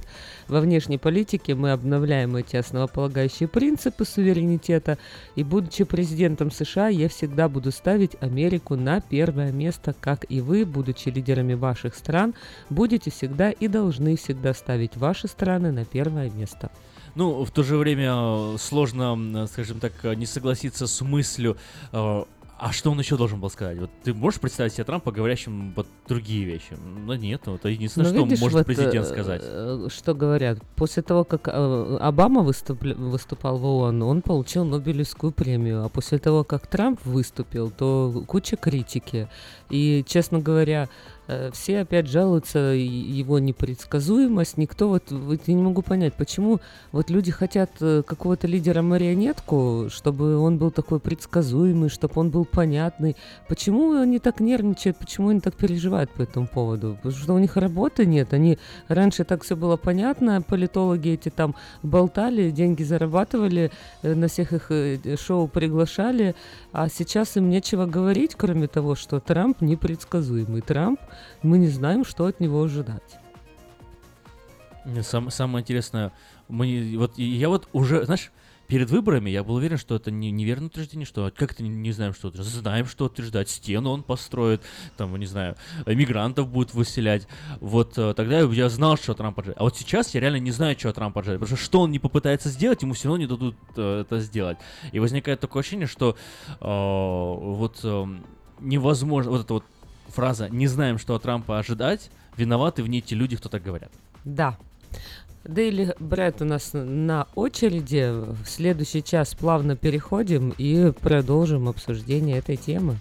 Во внешней политике мы обновляем эти основополагающие принципы суверенитета, и, будучи президентом США, я всегда буду ставить Америку на первое место, как и вы, будучи лидерами ваших стран, будете всегда и должны всегда ставить ваши страны на первое место». Ну, в то же время э, сложно, м, скажем так, э, не согласиться с мыслью, э, а что он еще должен был сказать? Вот ты можешь представить себе Трампа, говорящим вот другие вещи? Ну нет, ну, это единственное, Ну, что видишь, может вот, президент э, сказать. э, Что говорят? После того, как э, Обама выступля- выступал в ООН, он получил Нобелевскую премию. А после того, как Трамп выступил, то куча критики. И, честно говоря, э, все опять жалуются его непредсказуемость. Никто вот, вот я не могу понять, почему вот люди хотят э, какого-то лидера-марионетку, чтобы он был такой предсказуемый, чтобы он был понятный. Почему они так нервничают, почему они так переживают по этому поводу? Потому что у них работы нет. Они раньше так все было понятно, политологи эти там болтали, деньги зарабатывали, э, на всех их э, шоу приглашали, а сейчас им нечего говорить, кроме того, что Трамп непредсказуемый. Трамп, мы не знаем, что от него ожидать. Сам, самое интересное, мы, вот я вот уже, знаешь, перед выборами я был уверен, что это не, неверное утверждение, что как это не, не знаем, что. Знаем, что утверждать. Стену он построит, там, не знаю, мигрантов будет выселять. Вот э, тогда я, знал, что Трамп поджарит. А вот сейчас я реально не знаю, что Трамп поджарит. Потому что что он не попытается сделать, ему все равно не дадут э, это сделать. И возникает такое ощущение, что э, вот э, невозможно, вот эта вот фраза «не знаем, что от Трампа ожидать», виноваты в ней те люди, кто так говорят. Да. Дейли Брэд у нас на очереди. В следующий час плавно переходим и продолжим обсуждение этой темы.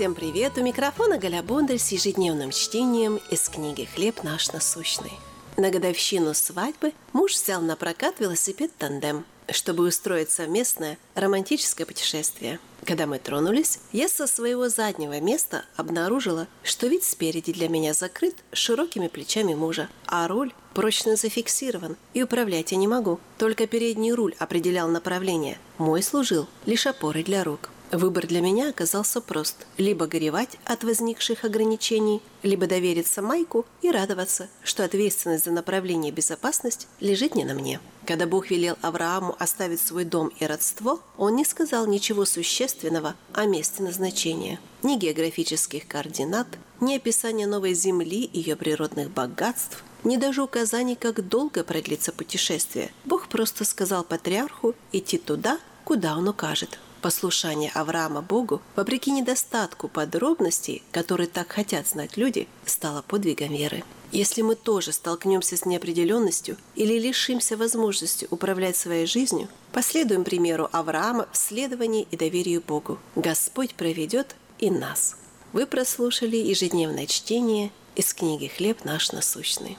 Всем привет! У микрофона Галя Бондарь с ежедневным чтением из книги «Хлеб наш насущный». На годовщину свадьбы муж взял на прокат велосипед «Тандем», чтобы устроить совместное романтическое путешествие. Когда мы тронулись, я со своего заднего места обнаружила, что вид спереди для меня закрыт широкими плечами мужа, а руль прочно зафиксирован, и управлять я не могу. Только передний руль определял направление. Мой служил лишь опорой для рук. Выбор для меня оказался прост. Либо горевать от возникших ограничений, либо довериться Майку и радоваться, что ответственность за направление безопасность лежит не на мне. Когда Бог велел Аврааму оставить свой дом и родство, он не сказал ничего существенного о месте назначения. Ни географических координат, ни описания новой земли и ее природных богатств, ни даже указаний, как долго продлится путешествие. Бог просто сказал патриарху идти туда, куда он укажет. Послушание Авраама Богу, вопреки недостатку подробностей, которые так хотят знать люди, стало подвигом веры. Если мы тоже столкнемся с неопределенностью или лишимся возможности управлять своей жизнью, последуем примеру Авраама в следовании и доверию Богу. Господь проведет и нас. Вы прослушали ежедневное чтение из книги «Хлеб наш насущный».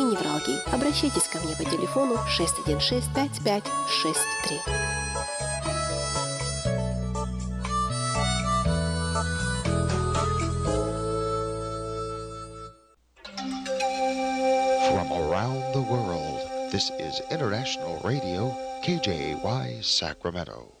невралгии. Обращайтесь ко мне по телефону 616 5563. From around the world, this is International Radio, KJY Sacramento.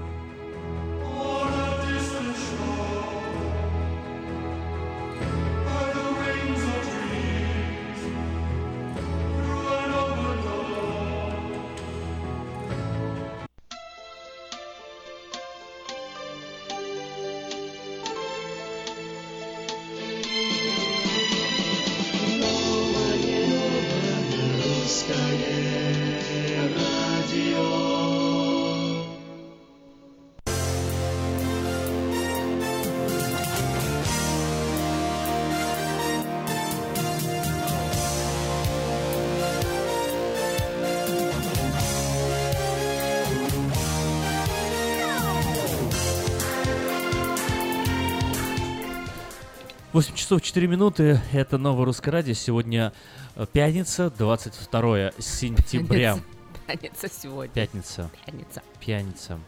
Часов 4 минуты. Это новое русское радио. Сегодня э, пятница, 22 сентября. Пятница сегодня. Пятница. Пятница. Пятница.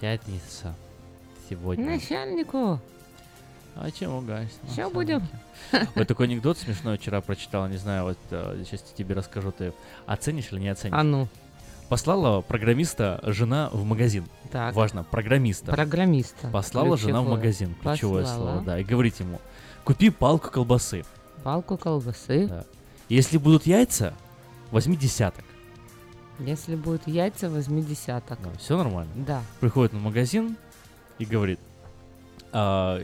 Пятница. Сегодня. Начальнику. А чем угась? Все будем. Вот такой анекдот смешной вчера прочитал, не знаю, вот э, сейчас тебе расскажу, ты оценишь или не оценишь? А ну. Послала программиста жена в магазин. Так. Важно, программиста. Программиста. Послала жена в Ключевое. магазин. Ключевое Послала. слово, да. И говорит ему, купи палку колбасы. Палку колбасы. Да. Если будут яйца, возьми десяток. Если будут яйца, возьми десяток. Все нормально. Да. Приходит на магазин и говорит, «А,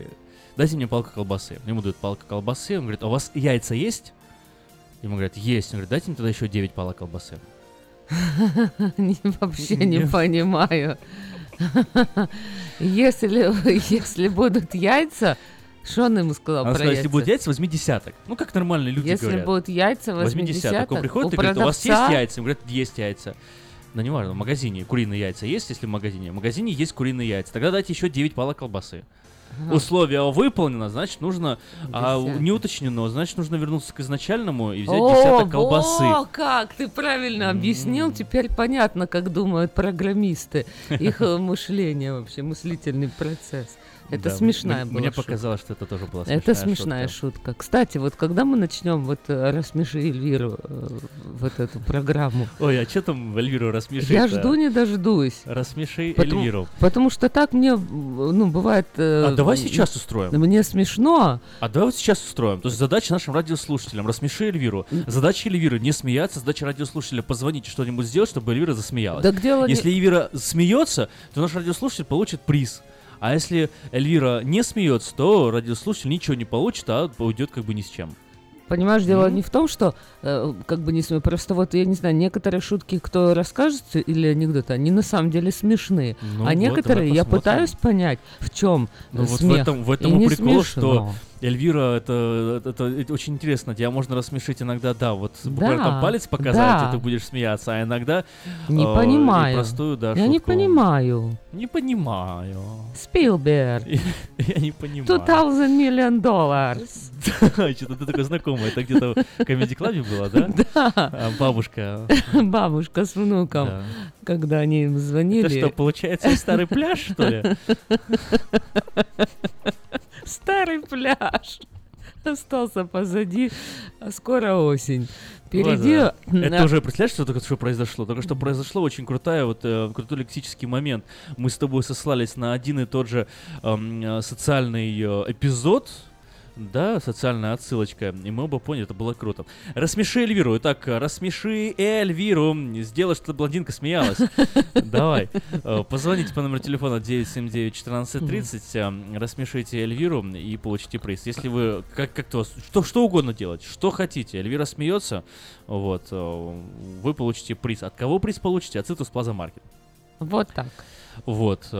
дайте мне палку колбасы. Ему дают палку колбасы, он говорит, а у вас яйца есть? Ему говорят, есть. Он говорит, дайте мне тогда еще 9 палок колбасы. Вообще не понимаю. Если, если будут яйца, что он ему сказал Она про сказала, если яйца? будут яйца, возьми десяток. Ну, как нормальные люди Если говорят. будут яйца, возьми десяток. Он приходит У и говорит, у вас есть продавца- яйца? Ему говорят, есть яйца. Да не важно, в магазине куриные яйца есть, если в магазине? В магазине есть куриные яйца. Тогда дайте еще 9 палок колбасы. Ага. Условие выполнено, значит, нужно... А, не уточнено, значит, нужно вернуться к изначальному и взять О, десяток колбасы. О, как ты правильно объяснил, теперь понятно, как думают программисты, их э, мышление вообще, мыслительный процесс. Это Да, смешная м- была Мне шутка. показалось, что это тоже была смешная Это смешная шутка. шутка. Кстати, вот когда мы начнем вот э, рассмеши Эльвиру э, вот эту программу, Ой, а что там Эльвиру рассмешить? я жду не дождусь. Рассмеши Потому- Эльвиру. Потому что так мне, ну, бывает... э, А давай сейчас устроим. Мне смешно. А давай вот сейчас устроим. То есть задача нашим радиослушателям рассмеши Эльвиру. Задача Эльвиры не смеяться, задача радиослушателя позвонить что-нибудь сделать, чтобы Эльвира засмеялась. Дело не- Если Эльвира смеется, то наш радиослушатель получит приз. А если Эльвира не смеется, то радиослушатель ничего не получит, а уйдет как бы ни с чем. Понимаешь, дело не в том, что э, как бы не смею, просто вот я не знаю, некоторые шутки, кто расскажет или анекдоты, они на самом деле смешные, Ну а вот, некоторые я посмотрим. пытаюсь понять, в чем Ну вот в смех. этом, в и этом и не прикол, что смешно. Эльвира, это, это, это очень интересно. Тебя можно рассмешить иногда, да, вот буквально Да, там палец показать, да. и ты будешь смеяться, а иногда Не э, понимаю. простую, да, я не шутку. понимаю. Не понимаю. Спилберг. Я не понимаю. 2000 million dollars. Что-то ты такой знакомый. Это где-то в Comedy Club было, да? Да. А, Бабушка. Бабушка с внуком, Да. когда они им звонили. Это что, получается, старый пляж, что ли? Старый пляж остался позади, а скоро осень. Впереди... Это уже, представляешь, что только что произошло? Только что произошло очень крутая, вот, э, крутой лексический момент. Мы с тобой сослались на один и тот же эм, э, социальный э, эпизод, да, социальная отсылочка, и мы оба поняли, это было круто. Рассмеши Эльвиру. Итак, рассмеши Эльвиру. Сделай, что блондинка смеялась. Давай. Э, Позвоните по номеру телефона 979-1430, э, рассмешите Эльвиру и получите приз. Если вы, как, как то, что, что угодно делать, что хотите, Эльвира смеется, вот, э, вы получите приз. От кого приз получите? От Citrus Plaza Market. Вот так. Вот. э,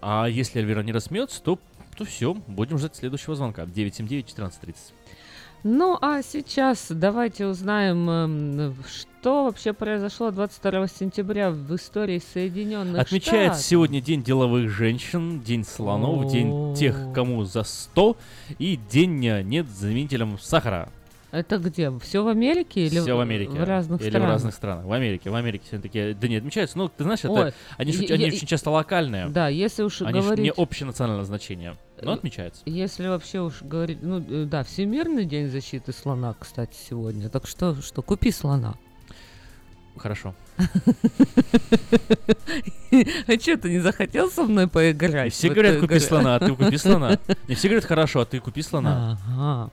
А если Эльвира не рассмеется, то, то все, будем ждать следующего звонка. 979-1430. Ну, а сейчас давайте узнаем, эм, что вообще произошло 22 сентября в истории Соединенных Отмечается Штатов. сегодня День деловых женщин, День слонов, День тех, кому за 100, и День э, нет заменителем сахара. Это где? Все в Америке или Все в Америке. в разных Или странах? в разных странах. В Америке. В Америке все такие да не отмечаются. Ну, ты знаешь, это, Ой, они, я- они я- очень часто локальные. Да, если уж они говорить... не общенационального значения. Но Э, отмечаются. Если вообще уж говорить, ну э, да, Всемирный день защиты слона, кстати, сегодня. Так что, что, купи слона. Хорошо. А что, ты не захотел со мной поиграть? Все говорят, купи слона, а ты купи слона. Не все говорят, хорошо, а ты купи слона. Ага.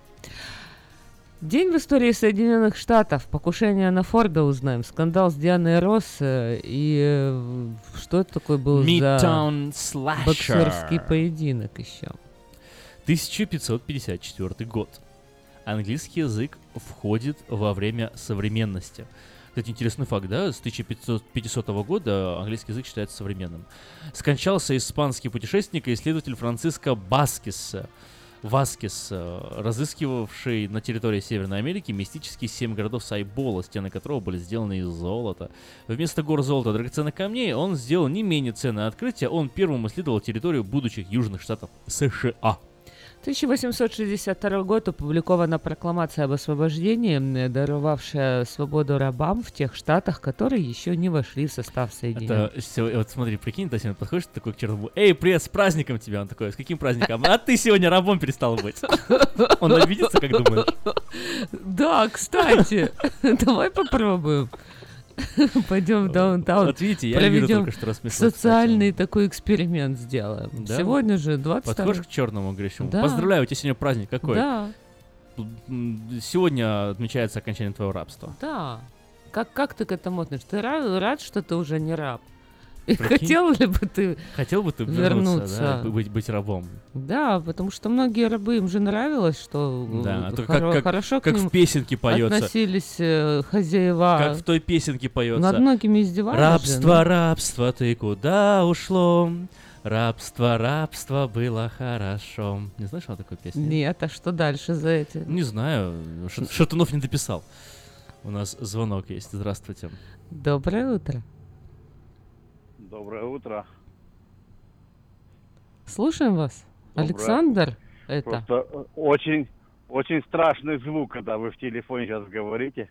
День в истории Соединенных Штатов. Покушение на Форда узнаем. Скандал с Дианой Росс. э, И э, что это такое был Midtown за Slasher. боксерский поединок еще? 1554 год. Английский язык входит во время современности. Кстати, интересный факт, да? С 1500 года английский язык считается современным. Скончался испанский путешественник и исследователь Франциско Баскис. Васкис, э, разыскивавший на территории Северной Америки мистические семь городов Сайбола, стены которого были сделаны из золота. Вместо гор золота драгоценных камней он сделал не менее ценное открытие. Он первым исследовал территорию будущих южных штатов США. 1862 год опубликована прокламация об освобождении, даровавшая свободу рабам в тех штатах, которые еще не вошли в состав Соединенных. Это всё- вот смотри, прикинь, сегодня подходишь такой к черному, эй, привет, с праздником тебя! Он такой, с каким праздником? А ты сегодня рабом перестал быть. Он обидится, как думаешь? Да, кстати, давай попробуем. Пойдем в даунтаун. Вот видите, я проведем только что рассмешил, Социальный такой эксперимент сделаем. Да? Сегодня же 22 Подходишь к черному, говоришь ему, Да. поздравляю, у тебя сегодня праздник какой? Да, Сегодня отмечается окончание твоего рабства. да. Как, как ты к этому относишься? Ты рад, рад, что ты уже не раб? Хотел ли бы ты Хотел бы ты вернуться, вернуться? да, быть, быть рабом? Да, потому что многие рабы, им же нравилось, что Да, э, то хоро- как, как, хорошо к как ним в песенке поется. относились э, хозяева. Как в той песенке поется. Над многими издевались же, Рабство, ну. рабство, ты куда ушло? Рабство, рабство было хорошо. Не слышал такой песни? Нет, а что дальше за этим? Не знаю. Шатунов не дописал. У нас звонок есть. Здравствуйте. Доброе утро. Доброе утро. Слушаем вас. Доброе. Александр, это. Просто э, очень, очень страшный звук, когда вы в телефоне сейчас говорите.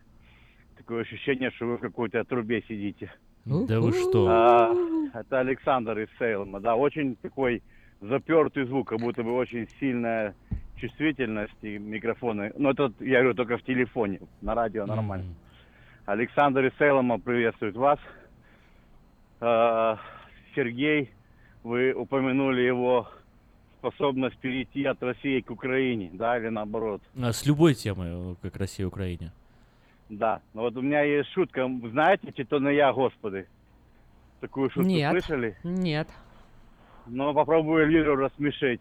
Такое ощущение, что вы в какой-то трубе сидите. Да вы что? А, это Александр из Сейлма. Да, очень такой запертый звук, как будто бы очень сильная чувствительность и микрофоны. Но это, я говорю, только в телефоне. На радио нормально. Александр из Сейлма приветствует вас. А, Сергей, вы упомянули его способность перейти от России к Украине, да, или наоборот. А с любой темой, э, как Россия и Украине. Да, но вот у меня есть шутка. Знаете, что на я, господи? Такую шутку Нет. слышали? Нет. Но попробую Эльвиру рассмешить.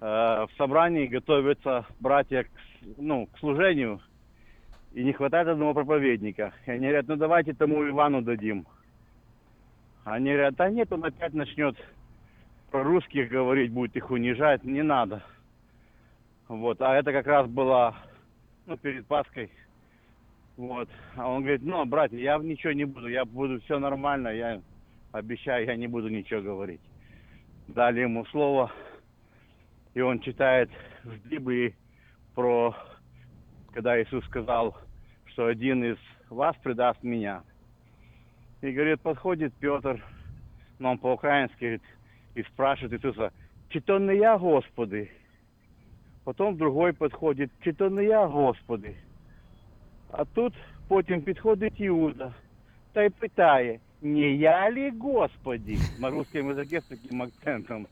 Э, В собрании готовятся братья к, ну, к служению, и не хватает одного проповедника. И они говорят, ну давайте тому Ивану дадим. Они говорят, да нет, он опять начнет про русских говорить, будет их унижать, не надо. Вот, а это как раз было, ну, перед Пасхой. Вот, а он говорит, ну, братья, я ничего не буду, я буду все нормально, я обещаю, я не буду ничего говорить. Дали ему слово, и он читает в Библии про, когда Иисус сказал, что один из вас предаст меня. И говорит, подходит Петр, он по-украински и спрашивает Иисуса, чи то не я, Господи? Потом другой подходит, чи то не я, Господи? А тут потім підходить Іуда та й питає, не я ли Господи? На русском языке с таким акцентом.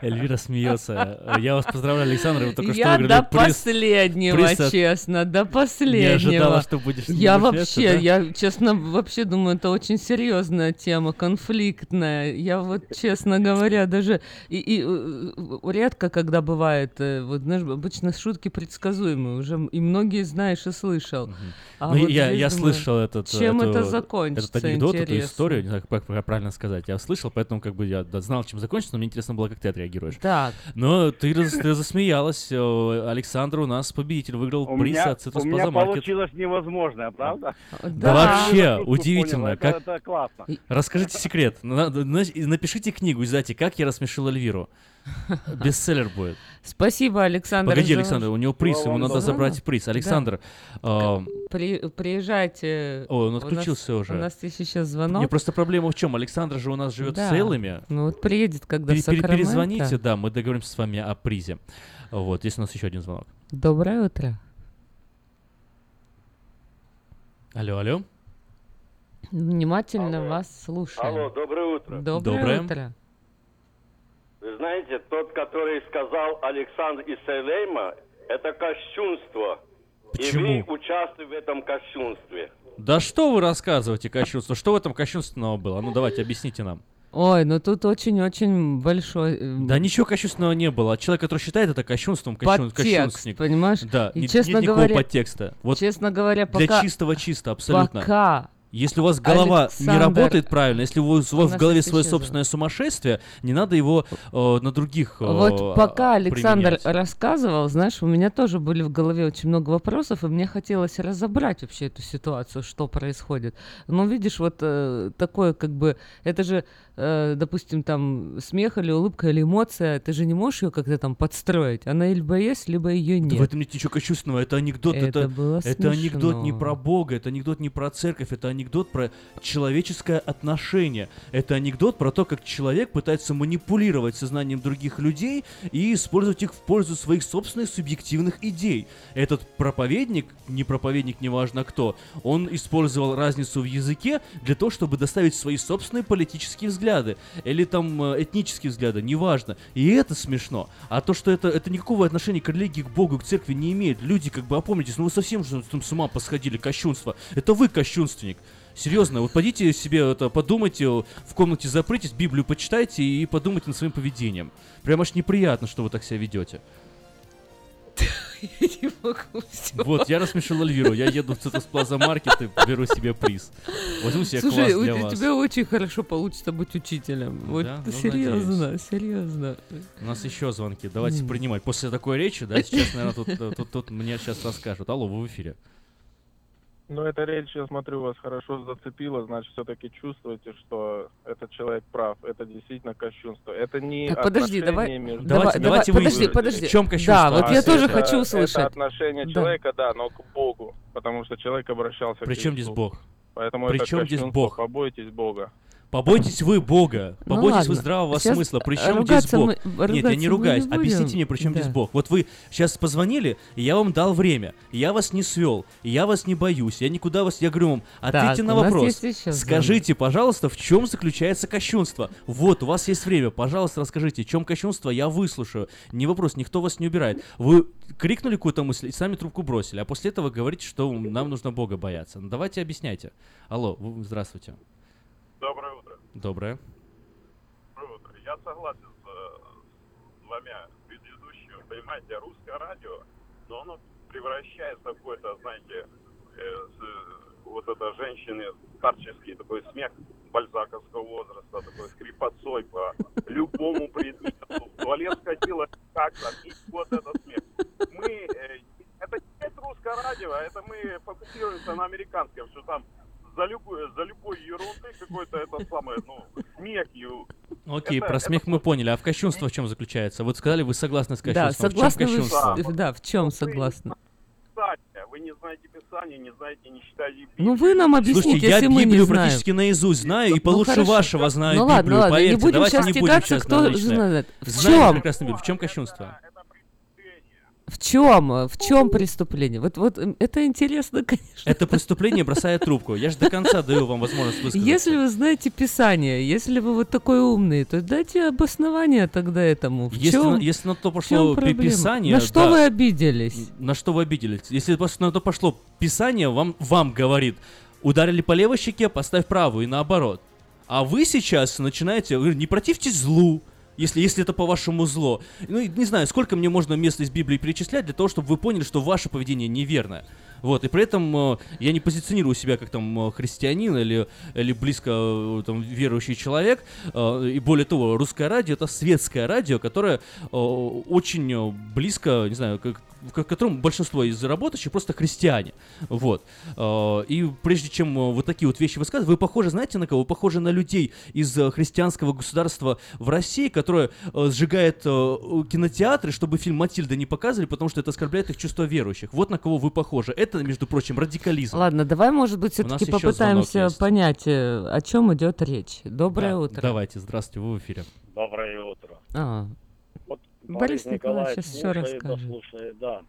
Эльвира смеется. Я вас поздравляю, Александр. Вы только что я выиграли до приз- последнего, приз от- честно, до последнего. Не ожидала, что будешь Я вообще, да? я честно вообще думаю, это очень серьезная тема, конфликтная. Я вот, честно говоря, даже и, и, э, э, редко, когда бывает, э, вот знаешь, обычно шутки предсказуемые, уже и многие знаешь и слышал. А Ну, вот я, я думаю, слышал этот, Чем эту- это закончится? этот анекдот, интересно. Историю, не знаю, как, как правильно сказать. Я слышал, поэтому как бы я да, знал, чем закончится, но мне интересно было, как ты отреагируешь. Так. Но ты, ты засмеялась. О, Александр у нас победитель, выиграл У приз меня, от Citrus у меня получилось невозможное, правда? Да, вообще, Шутку удивительно. понял, как... Это, это классно. Расскажите секрет. Напишите книгу, издайте, как я рассмешил Эльвиру. Бестселлер будет. Спасибо, Александр. Погоди, Александр, у него приз, ему надо Да. забрать приз. Да. Александр, а, При- приезжайте. Ой, он У нас- отключился уже. У нас есть сейчас звонок. Не, просто проблема в чем? Александр же у нас живет Да. Сейлеме. Ну вот приедет, когда Пере- в Сакраменто. Перезвоните, да, мы договоримся с вами о призе. Вот, есть у нас еще один звонок. Доброе утро. Алло, алло. Внимательно вас слушаем. Алло, доброе утро. Доброе, Доброе. утро. Вы знаете, тот, который сказал Александр из Сейлейма, это кощунство. Почему? И вы участвуете в этом кощунстве. Да что вы рассказываете, кощунство? Что в этом кощунственного было? Ну давайте, объясните нам. Ой, ну тут очень-очень большой... э, Да ничего кощунственного не было. Человек, который считает это кощунством, кощун, Подтекст, кощунственник. понимаешь? Да, И, не- честно нет никакого говоря- подтекста. Вот честно говоря, для пока- чистого чисто, абсолютно. Пока Если у вас голова не Александр- работает правильно, если у вас, у вас в голове свое собственное сумасшествие, не надо его э, на других э, Вот пока а, Александр применять. рассказывал, знаешь, у меня тоже были в голове очень много вопросов, и мне хотелось разобрать вообще эту ситуацию, что происходит. Но видишь, вот э, такое как бы, это же, э, допустим, там смех или улыбка или эмоция, ты же не можешь ее как-то там подстроить. Она либо есть, либо ее Да нет. в этом нет ничего кощунственного, это анекдот, это, Это было это анекдот не про Бога, это анекдот не про церковь, это анекдот про человеческое отношение. Это анекдот про то, как человек пытается манипулировать сознанием других людей и использовать их в пользу своих собственных субъективных идей. Этот проповедник, не проповедник, неважно кто, он использовал разницу в языке для того, чтобы доставить свои собственные политические взгляды. Взгляды, или там э, этнические взгляды, неважно. И это смешно. А то, что это, это никакого отношения к религии, к Богу, к церкви не имеет. Люди, как бы, опомнитесь, ну вы совсем же там с ума посходили, кощунство. Это вы кощунственник. Серьезно, вот пойдите себе это, подумайте, в комнате запритесь, Библию почитайте и подумайте над своим поведением. Прям аж неприятно, что вы так себя ведете. Я не могу всё. Вот, я рассмешил Альвиру. Я еду в Цитус Плаза Маркет и беру себе приз. Возьму себе Слушай, класс у, для у вас. тебя очень хорошо получится быть учителем. Вот Да? Ну, серьезно, серьезно. У нас еще звонки. Давайте принимать. После такой речи, да, сейчас, наверное, тут, э, тут, тут мне сейчас расскажут. Алло, вы в эфире. Ну, эта речь, я смотрю, вас хорошо зацепила, значит, все-таки чувствуете, что этот человек прав. Это действительно кощунство. Это не Так, подожди, давай- между... Давайте- давай, давайте подожди, выясним, подожди. в чем кощунство. Да, вот я А тоже это- хочу Это услышать. отношение Да. человека, да, но к Богу. Потому что человек обращался При к чем здесь. Бог? Поэтому При это чем здесь. Бог? Побойтесь Бога. Побойтесь вы Бога. Ну Побойтесь вы ладно. здравого Сейчас смысла. При чем здесь Бог? мы- Нет, я не ругаюсь. не будем. Объясните мне, при чем здесь Да. Бог. Вот вы сейчас позвонили, и я вам дал время. Я вас не свел. Я вас не боюсь. Я никуда вас... Я говорю вам, ответьте Так, на вопрос. Скажите, пожалуйста, в чем заключается кощунство? Вот, у вас есть время. Пожалуйста, расскажите, в чем кощунство, я выслушаю. Не вопрос, никто вас не убирает. Вы крикнули какую-то мысль и сами трубку бросили, а после этого говорите, что нам нужно Бога бояться. Ну, давайте объясняйте. Алло, вы- здравствуйте. Доброе. Доброе. Я согласен с, э, с двумя предыдущими. Понимаете, русское радио, но оно превращается в какой-то, знаете, э, с- вот это женщины, старческий такой смех бальзаковского возраста, такой скрипотцой по любому предмету. В туалет сходила как-то, и вот этот смех. Мы, э, это не русское радио, а это мы фокусируемся на американском, что там за любой, за любой ерунды какой-то это самое, ну, смех и Окей, Это- про это смех мы поняли. А в кощунство в чем заключается? Вот сказали, вы согласны с Да, кощунством. согласны в чем вы, кощунство? да, в чем согласны? Вы не знаете Писание, не знаете, не читаете Ну вы нам объясните, Слушайте, я если мы не Библию знаем. практически наизусть знаю, и Ну, получше хорошо. вашего знаю Ну ладно, Библию, ладно, не поверьте. будем Давайте сейчас не будем тягаться, сейчас кто знает. В чем? прекрасно Библию. В чем кощунство? В чем? В чем преступление? Вот, вот это интересно, конечно. Это преступление бросает трубку. Я же до конца даю вам возможность высказаться. Если вы знаете Писание, если вы вот такой умный, то дайте обоснование тогда этому. В Если, чем, на, если на то пошло? Писание... На что да. вы обиделись? На что вы обиделись? Если на то пошло Писание, вам, вам говорит, ударили по левой щеке, поставь правую, и наоборот. А вы сейчас начинаете, не противьтесь злу, если, если это по-вашему зло. Ну, не знаю, сколько мне можно мест из Библии перечислять для того, чтобы вы поняли, что ваше поведение неверное. Вот, и при этом э, я не позиционирую себя как там э, христианин или, или близко э, там, верующий человек. И более того, русское радио это светское радио, которое очень близко, не знаю, к, к которому большинство из работающих просто христиане. Вот. И прежде чем вот такие вот вещи высказывать, вы похожи, знаете, на кого? Вы похожи на людей из христианского государства в России, которое сжигает кинотеатры, чтобы фильм Матильда не показывали, потому что это оскорбляет их чувство верующих. Вот на кого вы похожи. Это, между прочим, радикализм. Ладно, давай, может быть, все-таки попытаемся понять, э, о чем идет речь. Доброе Да, утро. Давайте, здравствуйте, вы в эфире. Доброе утро. А, Вот Борис Николаевич сейчас все расскажет. да слушает, да.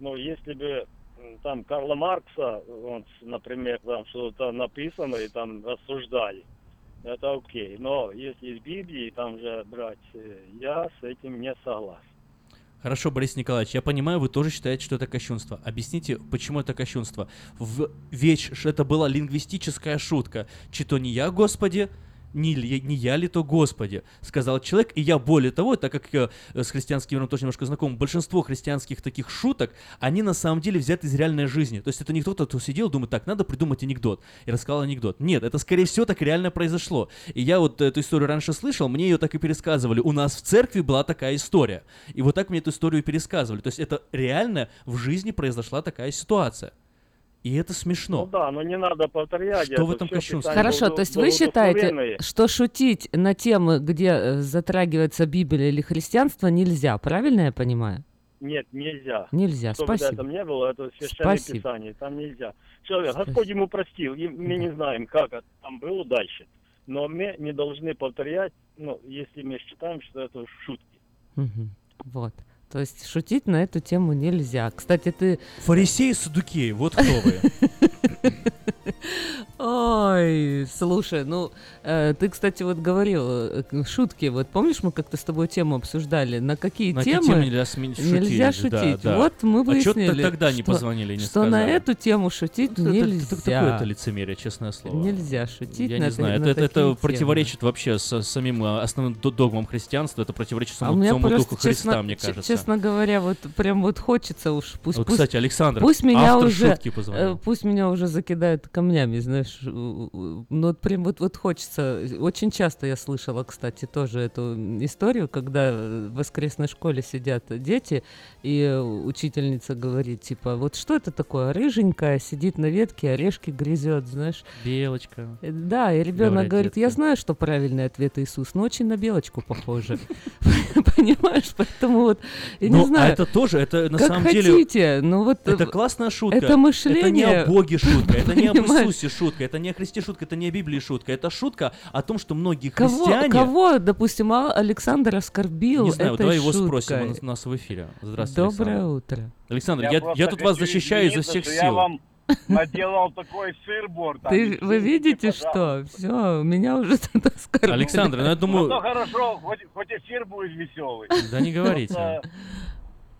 Ну, если бы там Карла Маркса, он, например, там что-то написано и там рассуждали, это окей. Но если из Библии там же брать, э, я с этим не согласен. Хорошо, Борис Николаевич, я понимаю, вы тоже считаете, что это кощунство. Объясните, почему это кощунство? В веч, это была лингвистическая шутка. Чито не я, Господи, не, не я ли то Господи, сказал человек. И я более того, так как я э, с христианским миром тоже немножко знаком, большинство христианских таких шуток, они на самом деле взяты из реальной жизни. То есть это не кто-то, кто сидел, думает, так, надо придумать анекдот. И рассказал анекдот. Нет, это скорее всего так реально произошло. И я вот эту историю раньше слышал, мне ее так и пересказывали. У нас в церкви была такая история. И вот так мне эту историю пересказывали. То есть это реально в жизни произошла такая ситуация. И это смешно. Ну да, но не надо повторять. Что это в этом? Писание Хорошо, было- то есть было вы считаете, что шутить на темы, где э, затрагивается Библия или христианство, нельзя, правильно я понимаю? Нет, нельзя. Нельзя, Что бы спасибо. там не было, это священное Спасибо. писание, там нельзя. Человек, Господь ему простил, и мы не знаем, как это там было дальше. Но мы не должны повторять, ну, если мы считаем, что это шутки. Мгм. Вот. То есть шутить на эту тему нельзя. Кстати, ты... Фарисей Садукей, вот кто вы. Ой, слушай, ну, э, ты, кстати, вот говорил, э, шутки, вот помнишь, мы как-то с тобой тему обсуждали, на какие На темы темы нельзя сме- нельзя шутить, да, шутить. да. Вот мы А чё ты выяснили, тогда не что, позвонили не что на сказали? эту тему шутить Это- это- нельзя. это лицемерие, честное слово. Нельзя шутить Я на не знаю, на это, это, такие это темы. противоречит вообще с самим э, основным догмам христианства, это противоречит А самому, меня самому просто, духу Христа, честно, мне кажется. честно говоря, вот прям вот хочется уж пусть, Вот, пусть- кстати, Александр, пусть меня уже, э, пусть меня уже закидают камнями, знаешь, у- у- ну вот прям вот вот хочется. Очень часто я слышала, кстати, тоже эту историю, когда в воскресной школе сидят дети и учительница говорит типа, вот что это такое, рыженькая сидит на ветке, орешки грызет, знаешь. Белочка. Э, Да, и ребенок говорит, я детки. знаю, что правильный ответ Иисус, но очень на белочку похоже. Понимаешь, поэтому вот, я не Ну, а знаю. это тоже, это на как самом деле- хотите, ну вот... Это э, классная шутка. Это мышление... Это не о Боге шутка, это не понимаешь? Иисусе шутка, это не о Христе шутка, это не о Библии шутка. Это шутка о том, что многие Кого, христиане... кого, допустим, а- Александр оскорбил Не знаю, этой давай его шуткой? спросим, он у нас в эфире. Здравствуйте, Доброе Александр. утро. Александр, Я я, я тут вас защищаю изо всех что Я сил. вам наделал такой сыр-бор. там, Ты, вы видите, пожалуйста. что? Все, меня уже тут оскорбили. Александр, ну я Ну, думаю... то хорошо, хоть, хоть эфир будет веселый. Да не говорите. Просто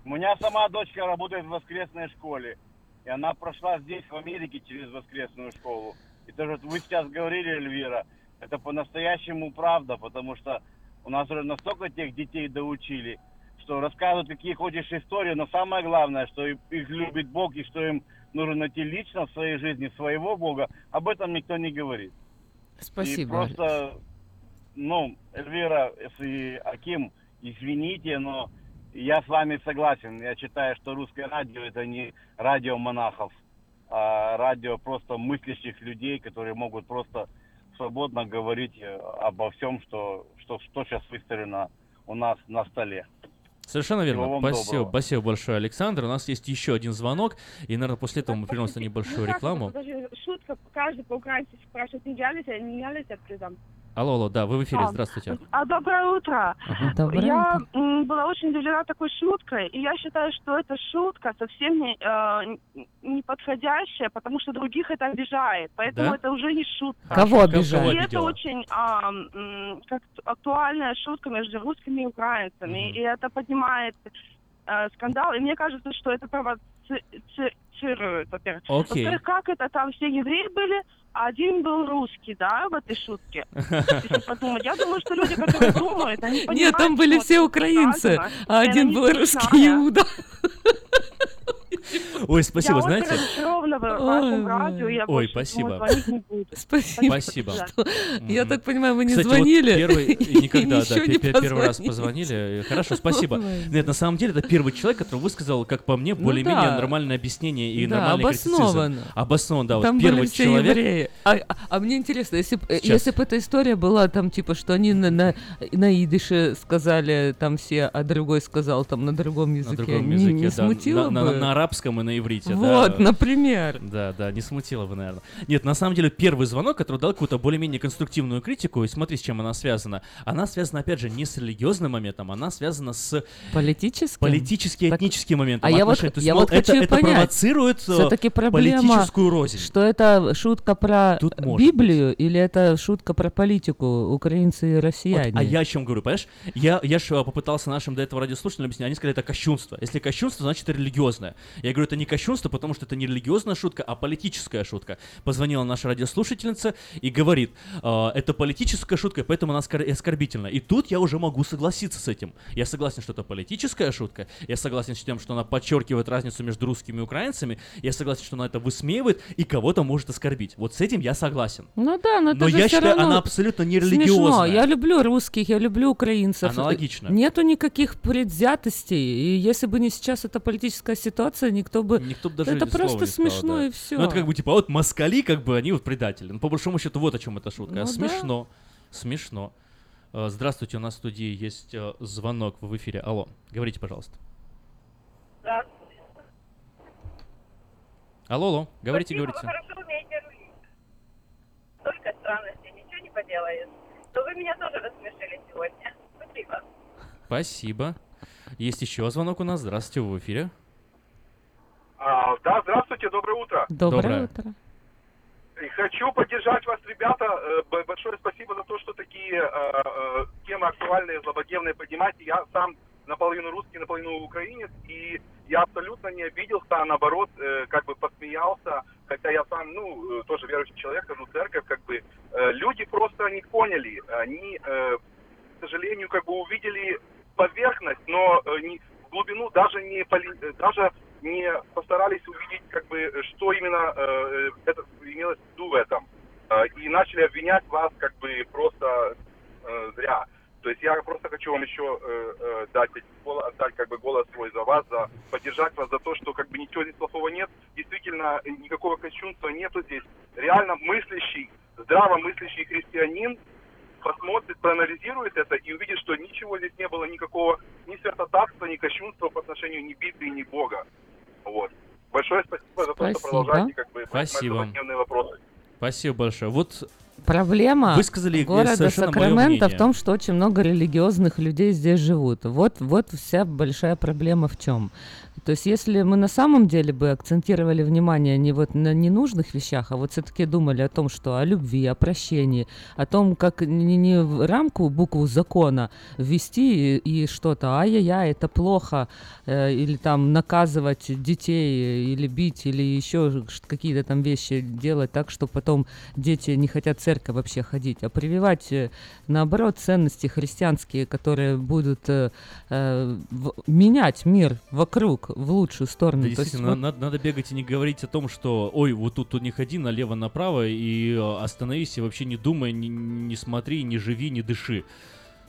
У меня сама дочка работает в воскресной школе. И она прошла здесь, в Америке, через воскресную школу. И то, что вы сейчас говорили, Эльвира, это по-настоящему правда, потому что у нас уже настолько тех детей доучили, что рассказывают, какие хочешь истории, но самое главное, что их любит Бог, и что им нужно найти лично в своей жизни своего Бога, об этом никто не говорит. Спасибо. И просто, ну, Эльвира и Аким, извините, но я с вами согласен. Я считаю, что русское радио это не радио монахов, а радио просто мыслящих людей, которые могут просто свободно говорить э, обо всем, что, что, что сейчас выстроено у нас на столе. Совершенно верно. Спасибо, доброго. спасибо большое, Александр. У нас есть еще один звонок, и, наверное, после этого мы переносим на небольшую рекламу. Даже шутка, каждый по-украински спрашивает, не я ли это, не я ли это призом. Алло, алло, да, вы в эфире, А, здравствуйте. А, доброе утро. Ага. Доброе я утро. м, была очень удивлена такой шуткой, и я считаю, что эта шутка совсем не, э, не подходящая, потому что других это обижает. Поэтому Да? это уже не шутка. Кого обижает? И это обидела? очень а, м, как актуальная шутка между русскими и украинцами. И это поднимает э, скандал. И мне кажется, что это провоцирует, во-первых. Окей. Во-вторых, как это там все евреи были, а один был русский, да, в этой шутке? Если подумать. Я думаю, что люди, которые думают, они понимают, Нет, там были все украинцы, а один был русский иуда. Ой, спасибо, я знаете. вашем Ой, радио, я Ой, больше спасибо. Спасибо. Спасибо. Я так понимаю, вы не Кстати, вот звонили. первый, никогда, да, не первый раз позвонили. Хорошо, спасибо. Нет, на самом деле, это первый человек, который высказал, как по мне, Ну более-менее нормальное объяснение и нормальный обоснованно. критицизм. Обоснованно, да. Вот первый человек. А, а- а мне интересно, если б, э, бы эта история была там, типа, что они на, идыше сказали там все, а другой сказал там на другом языке, На другом не, языке, не да. смутило на, бы? на- на арабском и на иврите, Вот, да. например. Да, да, не смутило бы, наверное. Нет, на самом деле, первый звонок, который дал какую-то более-менее конструктивную критику, и смотри, с чем она связана. Она связана, опять же, не с религиозным моментом, она связана с Политическим? политически этническим моментом. А я вот. То есть, я мол, вот это, хочу это понять, провоцирует э, все-таки проблема, политическую рознь. что это шутка про Тут Библию или это шутка про политику, украинцы и Вот, россияне? а я о чем говорю, понимаешь? Я, я ж э, попытался нашим до этого радиослушателям объяснить, они сказали, это кощунство. Если кощунство, значит это религиозное. Я говорю, это не кощунство, потому что это не религиозная шутка, а политическая шутка. Позвонила наша радиослушательница и говорит, «Э, это политическая шутка, поэтому она оскор- оскорбительна. И тут я уже могу согласиться с этим. Я согласен, что это политическая шутка, я согласен с тем, что она подчеркивает разницу между русскими и украинцами, я согласен, что она это высмеивает и кого-то может оскорбить. Вот с этим я согласен. Ну да, но, Но я считаю, она абсолютно не Смешно. религиозная. Я люблю русских, я люблю украинцев. Аналогично. Нету никаких предвзятостей. И если бы не сейчас эта политическая ситуация, никто бы... Никто бы даже это просто не сказал, смешно да. и все. Ну, это как бы, типа, вот москали, как бы, они вот предатели. Ну, по большому счету, вот о чем эта шутка. Ну да. смешно. Смешно. Э, Здравствуйте, у нас в студии есть э, звонок в эфире. Алло, говорите, пожалуйста. Алло, алло, говорите, Спасибо, говорите. Вы хорошо умеете рулить. Только странности, ничего не поделаешь. Но вы меня тоже рассмешили сегодня. Спасибо. Спасибо. Есть еще звонок у нас. Здравствуйте, вы в эфире. А, да, здравствуйте, доброе утро. Доброе, Доброе. утро. И Хочу поддержать вас, ребята. Э, Большое спасибо за то, что такие э, э, темы актуальные, злободневные поднимаете. Я сам наполовину русский, наполовину украинец, и я абсолютно не обиделся, а наоборот, э, как бы посмеялся, хотя я сам, ну, э, тоже верующий человек, в церковь, как бы, э, люди просто не поняли, они, э, к сожалению, как бы увидели поверхность, но э, не, в глубину даже не, поли- даже не постарались увидеть, как бы, что именно э, это имелось в виду в этом. Э, и начали обвинять вас, как бы, просто э, зря. То есть я просто хочу вам еще э, э, дать, отдать как бы голос свой за вас, за поддержать вас за то, что как бы ничего здесь плохого нет. Действительно, э, никакого кощунства нету здесь. Реально мыслящий, здравомыслящий христианин посмотрит, проанализирует это и увидит, что ничего здесь не было, никакого ни святотатства, ни кощунства по отношению ни Библии, ни Бога. Вот. Большое спасибо за то, что продолжаете как бы Спасибо. вопросы. Спасибо большое. Вот Проблема Высказали города Сакраменто в том, что очень много религиозных людей здесь живут. Вот, вот вся большая проблема в чем. То есть, если мы на самом деле бы акцентировали внимание не вот на ненужных вещах, а вот все-таки думали о том, что о любви, о прощении, о том, как не, не в рамку букву закона ввести и, и что-то, ай-яй-яй, это плохо, э, или там наказывать детей, или бить, или еще какие-то там вещи делать так, что потом дети не хотят в церковь вообще ходить, а прививать, э, наоборот, ценности христианские, которые будут э, э, в- менять мир вокруг в лучшую сторону. Да, То есть действительно, вот- надо, надо бегать и не говорить о том, что ой, вот тут, тут не ходи налево-направо и э, остановись и вообще не думай, не, не смотри, не живи, не дыши.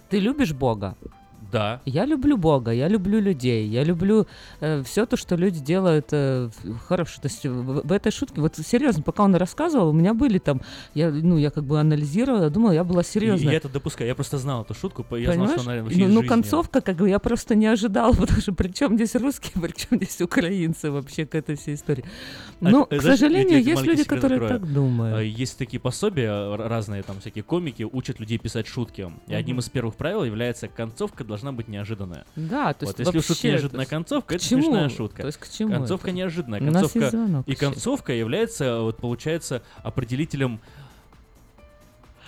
Ты любишь Бога? Да. Я люблю Бога, я люблю людей, я люблю все то, что люди делают э, хорошо. То есть в, в этой шутке, вот серьезно, пока он рассказывал, у меня были там, я, ну, я как бы анализировала, думала, я была серьезная. я это допускаю. Я просто знал эту шутку, я знал, Понимаешь? что она вообще ну, ну, концовка, как бы я просто не ожидала, потому что при чем здесь русские, при чем здесь украинцы вообще к этой всей истории. А, Ну, э, к знаешь, сожалению, есть люди, которые открою. так думают. Э, Есть такие пособия, разные там всякие комики, учат людей писать шутки. И одним Мгм. из первых правил является концовка должна быть неожиданная. Да, то есть вот если вообще, неожиданная то есть концовка, это чему? смешная шутка. То есть к чему Концовка это? неожиданная. Концовка и концовка является, вот получается, определителем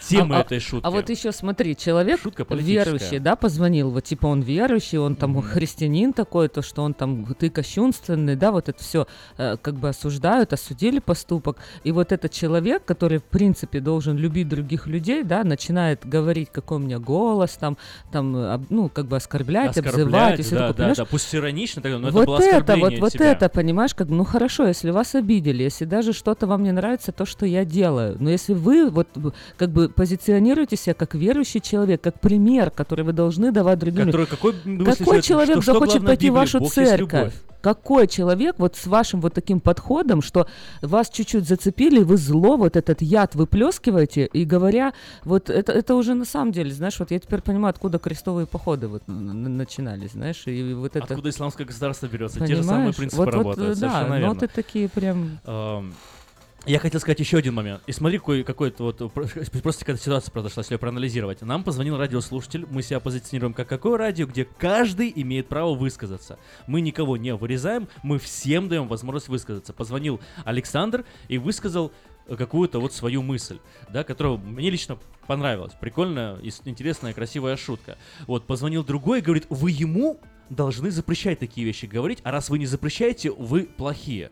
темы а, этой шутки. А вот еще смотри, человек верующий, да, позвонил, вот типа он верующий, он там христианин такой, то что он там ты кощунственный, да, вот это все как бы осуждают, осудили поступок, и вот этот человек, который в принципе должен любить других людей, да, начинает говорить, какой у меня голос, там, там, ну как бы оскорблять, обзывать, и всё да, такое, да, да, пусть иронично, но вот это было это, вот, от вот тебя. это, понимаешь, как, ну хорошо, если вас обидели, если даже что-то вам не нравится, то, что я делаю, но если вы вот как бы позиционируете себя как верующий человек, как пример, который вы должны давать другим Который- какой какой что- человек что- что захочет в пойти в вашу Бог церковь? Какой человек вот с вашим вот таким подходом, что вас чуть-чуть зацепили, вы зло, вот этот яд выплескиваете, и говоря, вот это, это уже на самом деле, знаешь, вот я теперь понимаю, откуда крестовые походы вот начинались, знаешь, и вот это... Откуда исламское государство берется? Те же самые Понимаешь? принципы Вот- вот, работают. э, да, совершенно верно. ноты такие прям... Эм, Я хотел сказать еще один момент. И смотри, какой, какой-то вот про- просто какая-то ситуация произошла, если ее проанализировать. Нам позвонил радиослушатель, мы себя позиционируем как какое радио, где каждый имеет право высказаться. Мы никого не вырезаем, мы всем даем возможность высказаться. Позвонил Александр и высказал э, какую-то вот свою мысль, да, которая мне лично понравилась. Прикольная, интересная, красивая шутка. Вот, позвонил другой и говорит, вы ему должны запрещать такие вещи говорить, а раз вы не запрещаете, вы плохие.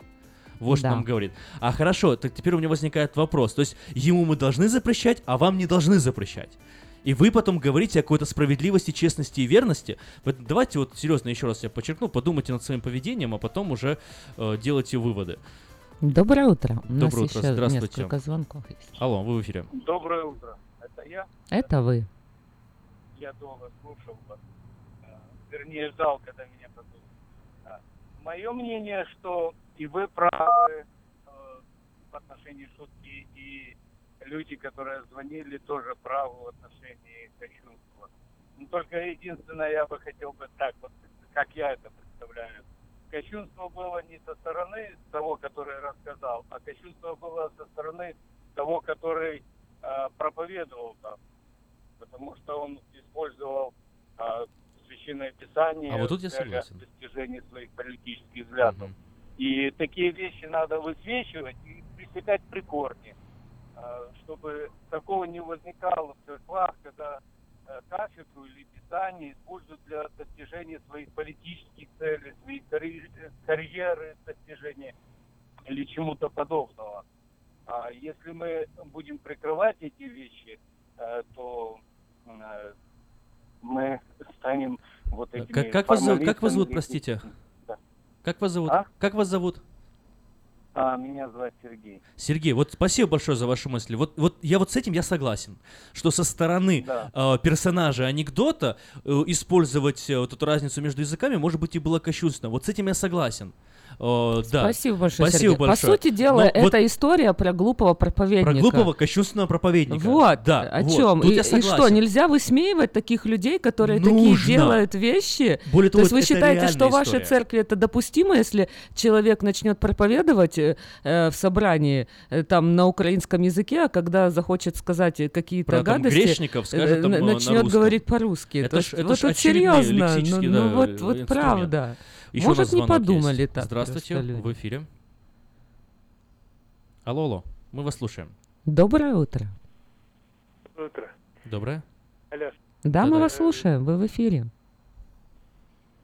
Вот что Да. нам говорит. А хорошо, так теперь у меня возникает вопрос. То есть ему мы должны запрещать, а вам не должны запрещать. И вы потом говорите о какой-то справедливости, честности и верности. Давайте вот серьезно еще раз я подчеркну, подумайте над своим поведением, а потом уже э, делайте выводы. Доброе утро. У нас Доброе утро, еще здравствуйте. несколько звонков есть. Алло, вы в эфире. Доброе утро. Это я. Это вы. Я долго слушал вас. Э, Вернее, ждал, когда меня позовут. Мое мнение, что и вы правы э, в отношении шутки, и люди, которые звонили, тоже правы в отношении кощунства. Но только единственное, я бы хотел бы так, вот, как я это представляю. Кощунство было не со стороны того, который рассказал, а кощунство было со стороны того, который э, проповедовал там. Потому что он использовал э, священное писание А вот тут я для согласен. достижения своих политических взглядов. И такие вещи надо высвечивать и пресекать при корне. э, чтобы такого не возникало в церквах, когда э, кафедру или писание используют для достижения своих политических целей, карьер- карьеры, достижения или чему-то подобного. А если мы будем прикрывать эти вещи, э, то э, мы станем вот этими Как, как, вас, как вас зовут, простите? Как вас зовут? А? Как вас зовут? А, меня зовут Сергей. Сергей, вот спасибо большое за ваши мысли. Вот, вот я вот с этим я согласен, что со стороны Да. э, персонажа анекдота э, использовать э, вот эту разницу между языками может быть и было кощунственно. Вот с этим я согласен. Э, да. Спасибо большое, Спасибо Сергей. большое. По сути дела, Но это вот история про глупого проповедника. про глупого кощунственного проповедника. Вот, да, о вот. чем. Тут И, и что, нельзя высмеивать таких людей, которые такие Нужно. делают вещи? Более То того, есть вы считаете, что в вашей церкви это допустимо, если человек начнет проповедовать э, э, в собрании э, там на украинском языке, а когда захочет сказать какие-то Про там гадости, грешников скажет э, там, на начнет русском. говорить по-русски. Это То ж- это вот ж серьезно, ну, ну да, вот, э, вот инструмент. правда. Еще Может, не подумали есть. так. Здравствуйте, в эфире. Алло, алло, мы вас слушаем. Доброе утро. Утро. Доброе. Алло. Да, мы Да-да. вас слушаем, вы в эфире.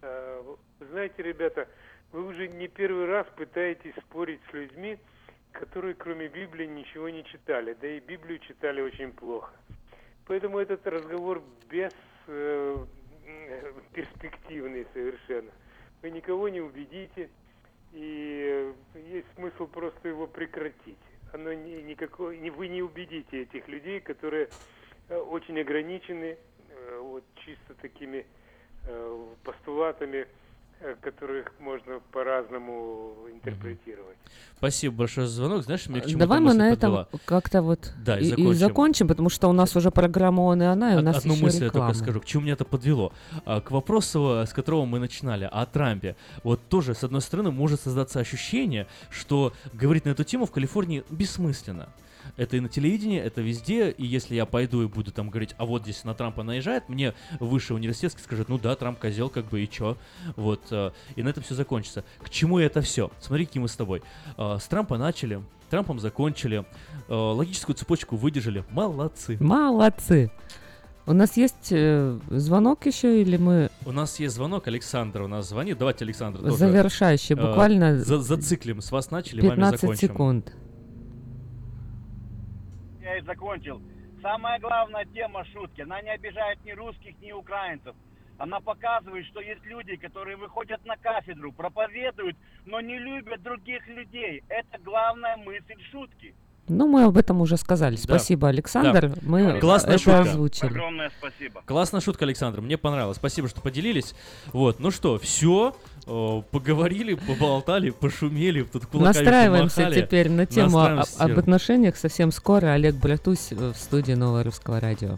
Э, Знаете, ребята, вы уже не первый раз пытаетесь спорить с людьми, которые кроме Библии ничего не читали, да и Библию читали очень плохо. Поэтому этот разговор без э, м, перспективный совершенно. Вы никого не убедите, и э, есть смысл просто его прекратить. Оно не, никакой, не, вы не убедите этих людей, которые э, очень ограничены э, вот чисто такими постулатами, которых можно по-разному интерпретировать. Спасибо большое за звонок. Знаешь, мне к чему Давай мы на этом подвела? как-то вот Да, и и, и закончим. закончим, потому что у нас уже программа «Он и она», и у нас Одну еще мысль я реклама. только скажу. К чему меня это подвело? А, К вопросу, э, с которого мы начинали, о Трампе. Вот тоже, с одной стороны, может создаться ощущение, что говорить на эту тему в Калифорнии бессмысленно. Это и на телевидении, это везде, и если я пойду и буду там говорить, а вот здесь на Трампа наезжает, мне высший университетский скажет, ну да, Трамп козел, как бы и чё. Вот, э, и на этом все закончится. К чему это все? Смотри, какие мы с тобой. Э, С Трампа начали, Трампом закончили, э, логическую цепочку выдержали. Молодцы. Молодцы. У нас есть э, звонок еще, или мы У нас есть звонок, Александр у нас звонит. Давайте, Александр, тоже, завершающий, э, буквально за- зациклим. С вас начали, вами 15 закончим. секунд. Я и закончил. Самая главная тема шутки, она не обижает ни русских, ни украинцев. Она показывает, что есть люди, которые выходят на кафедру, проповедуют, но не любят других людей. Это главная мысль шутки. Ну, мы об этом уже сказали. Да. Спасибо, Александр. Да. Мы Классная это шутка. озвучили. Огромное спасибо. Классная шутка, Александр, мне понравилось. Спасибо, что поделились. Вот, ну что, все. Поговорили, поболтали, пошумели, тут кулаками Настраиваемся помахали. теперь на тему об теперь. отношениях совсем скоро. Олег Братусь э, в студии Нового Русского Радио.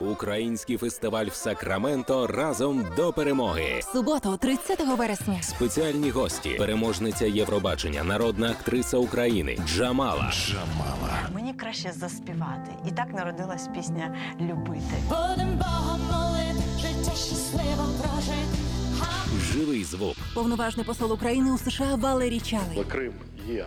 Український фестиваль в Сакраменто разом до перемоги. Суботу, 30 вересня. Спеціальні гості, переможниця Євробачення, народна актриса України Джамала. Джамала. Мені краще заспівати. І так народилась пісня Любити. Будем Богом молити, життя щасливо прожити. Живий звук. Повноважний посол України у США Валерій Чалий. Крим є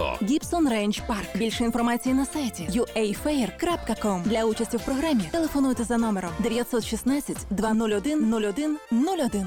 Гібсон Рейндж Парк. Більше інформації на сайті uafair.com. Для участі в програмі телефонуйте за номером 916 201 01 01.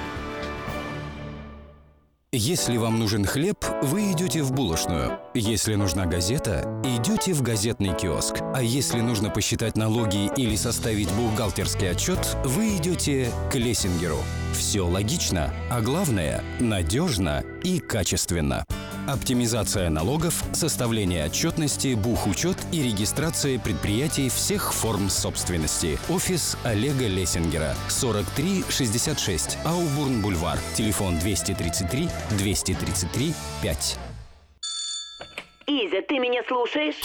Если вам нужен хлеб, вы идете в булочную. Если нужна газета, идете в газетный киоск. А если нужно посчитать налоги или составить бухгалтерский отчет, вы идете к Лессингеру. Все логично, а главное – надежно и качественно. Оптимизация налогов, составление отчетности, бухучет и регистрация предприятий всех форм собственности. Офис Олега Лессингера. 4366 Аубурн-Бульвар. Телефон 233 233 5. Изя, ты меня слушаешь?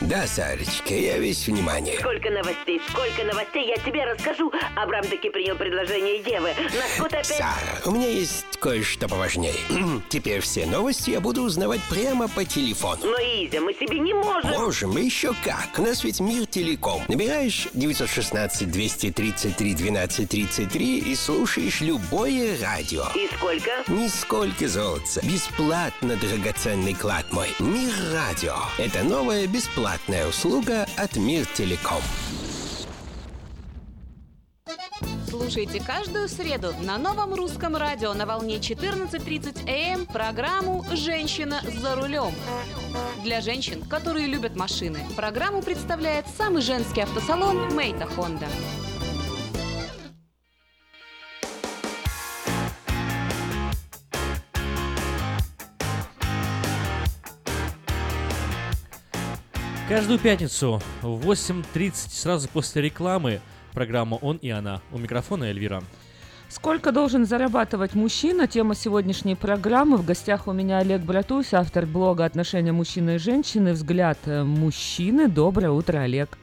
Да, Сарочка, я весь внимание. Сколько новостей, сколько новостей, я тебе расскажу. Абрам таки принял предложение Евы. Нас опять... Сара, у меня есть кое-что поважнее. Теперь все новости я буду узнавать прямо по телефону. Но, Изя, мы себе не можем. Можем, еще как. У нас ведь мир телеком. Набираешь 916-233-1233 и слушаешь любое радио. И сколько? Нисколько золотца. Бесплатно, драгоценный клад мой. Мир радио. Это новая бесплатная услуга от Мир Телеком. Слушайте каждую среду на новом русском радио на волне 14.30 АМ эм программу «Женщина за рулем». Для женщин, которые любят машины, программу представляет самый женский автосалон «Мейта Хонда». Каждую пятницу в 8.30 сразу после рекламы программа «Он и она». У микрофона Эльвира. Сколько должен зарабатывать мужчина? Тема сегодняшней программы. В гостях у меня Олег Братусь, автор блога «Отношения мужчины и женщины. Взгляд э, мужчины». Доброе утро, Олег.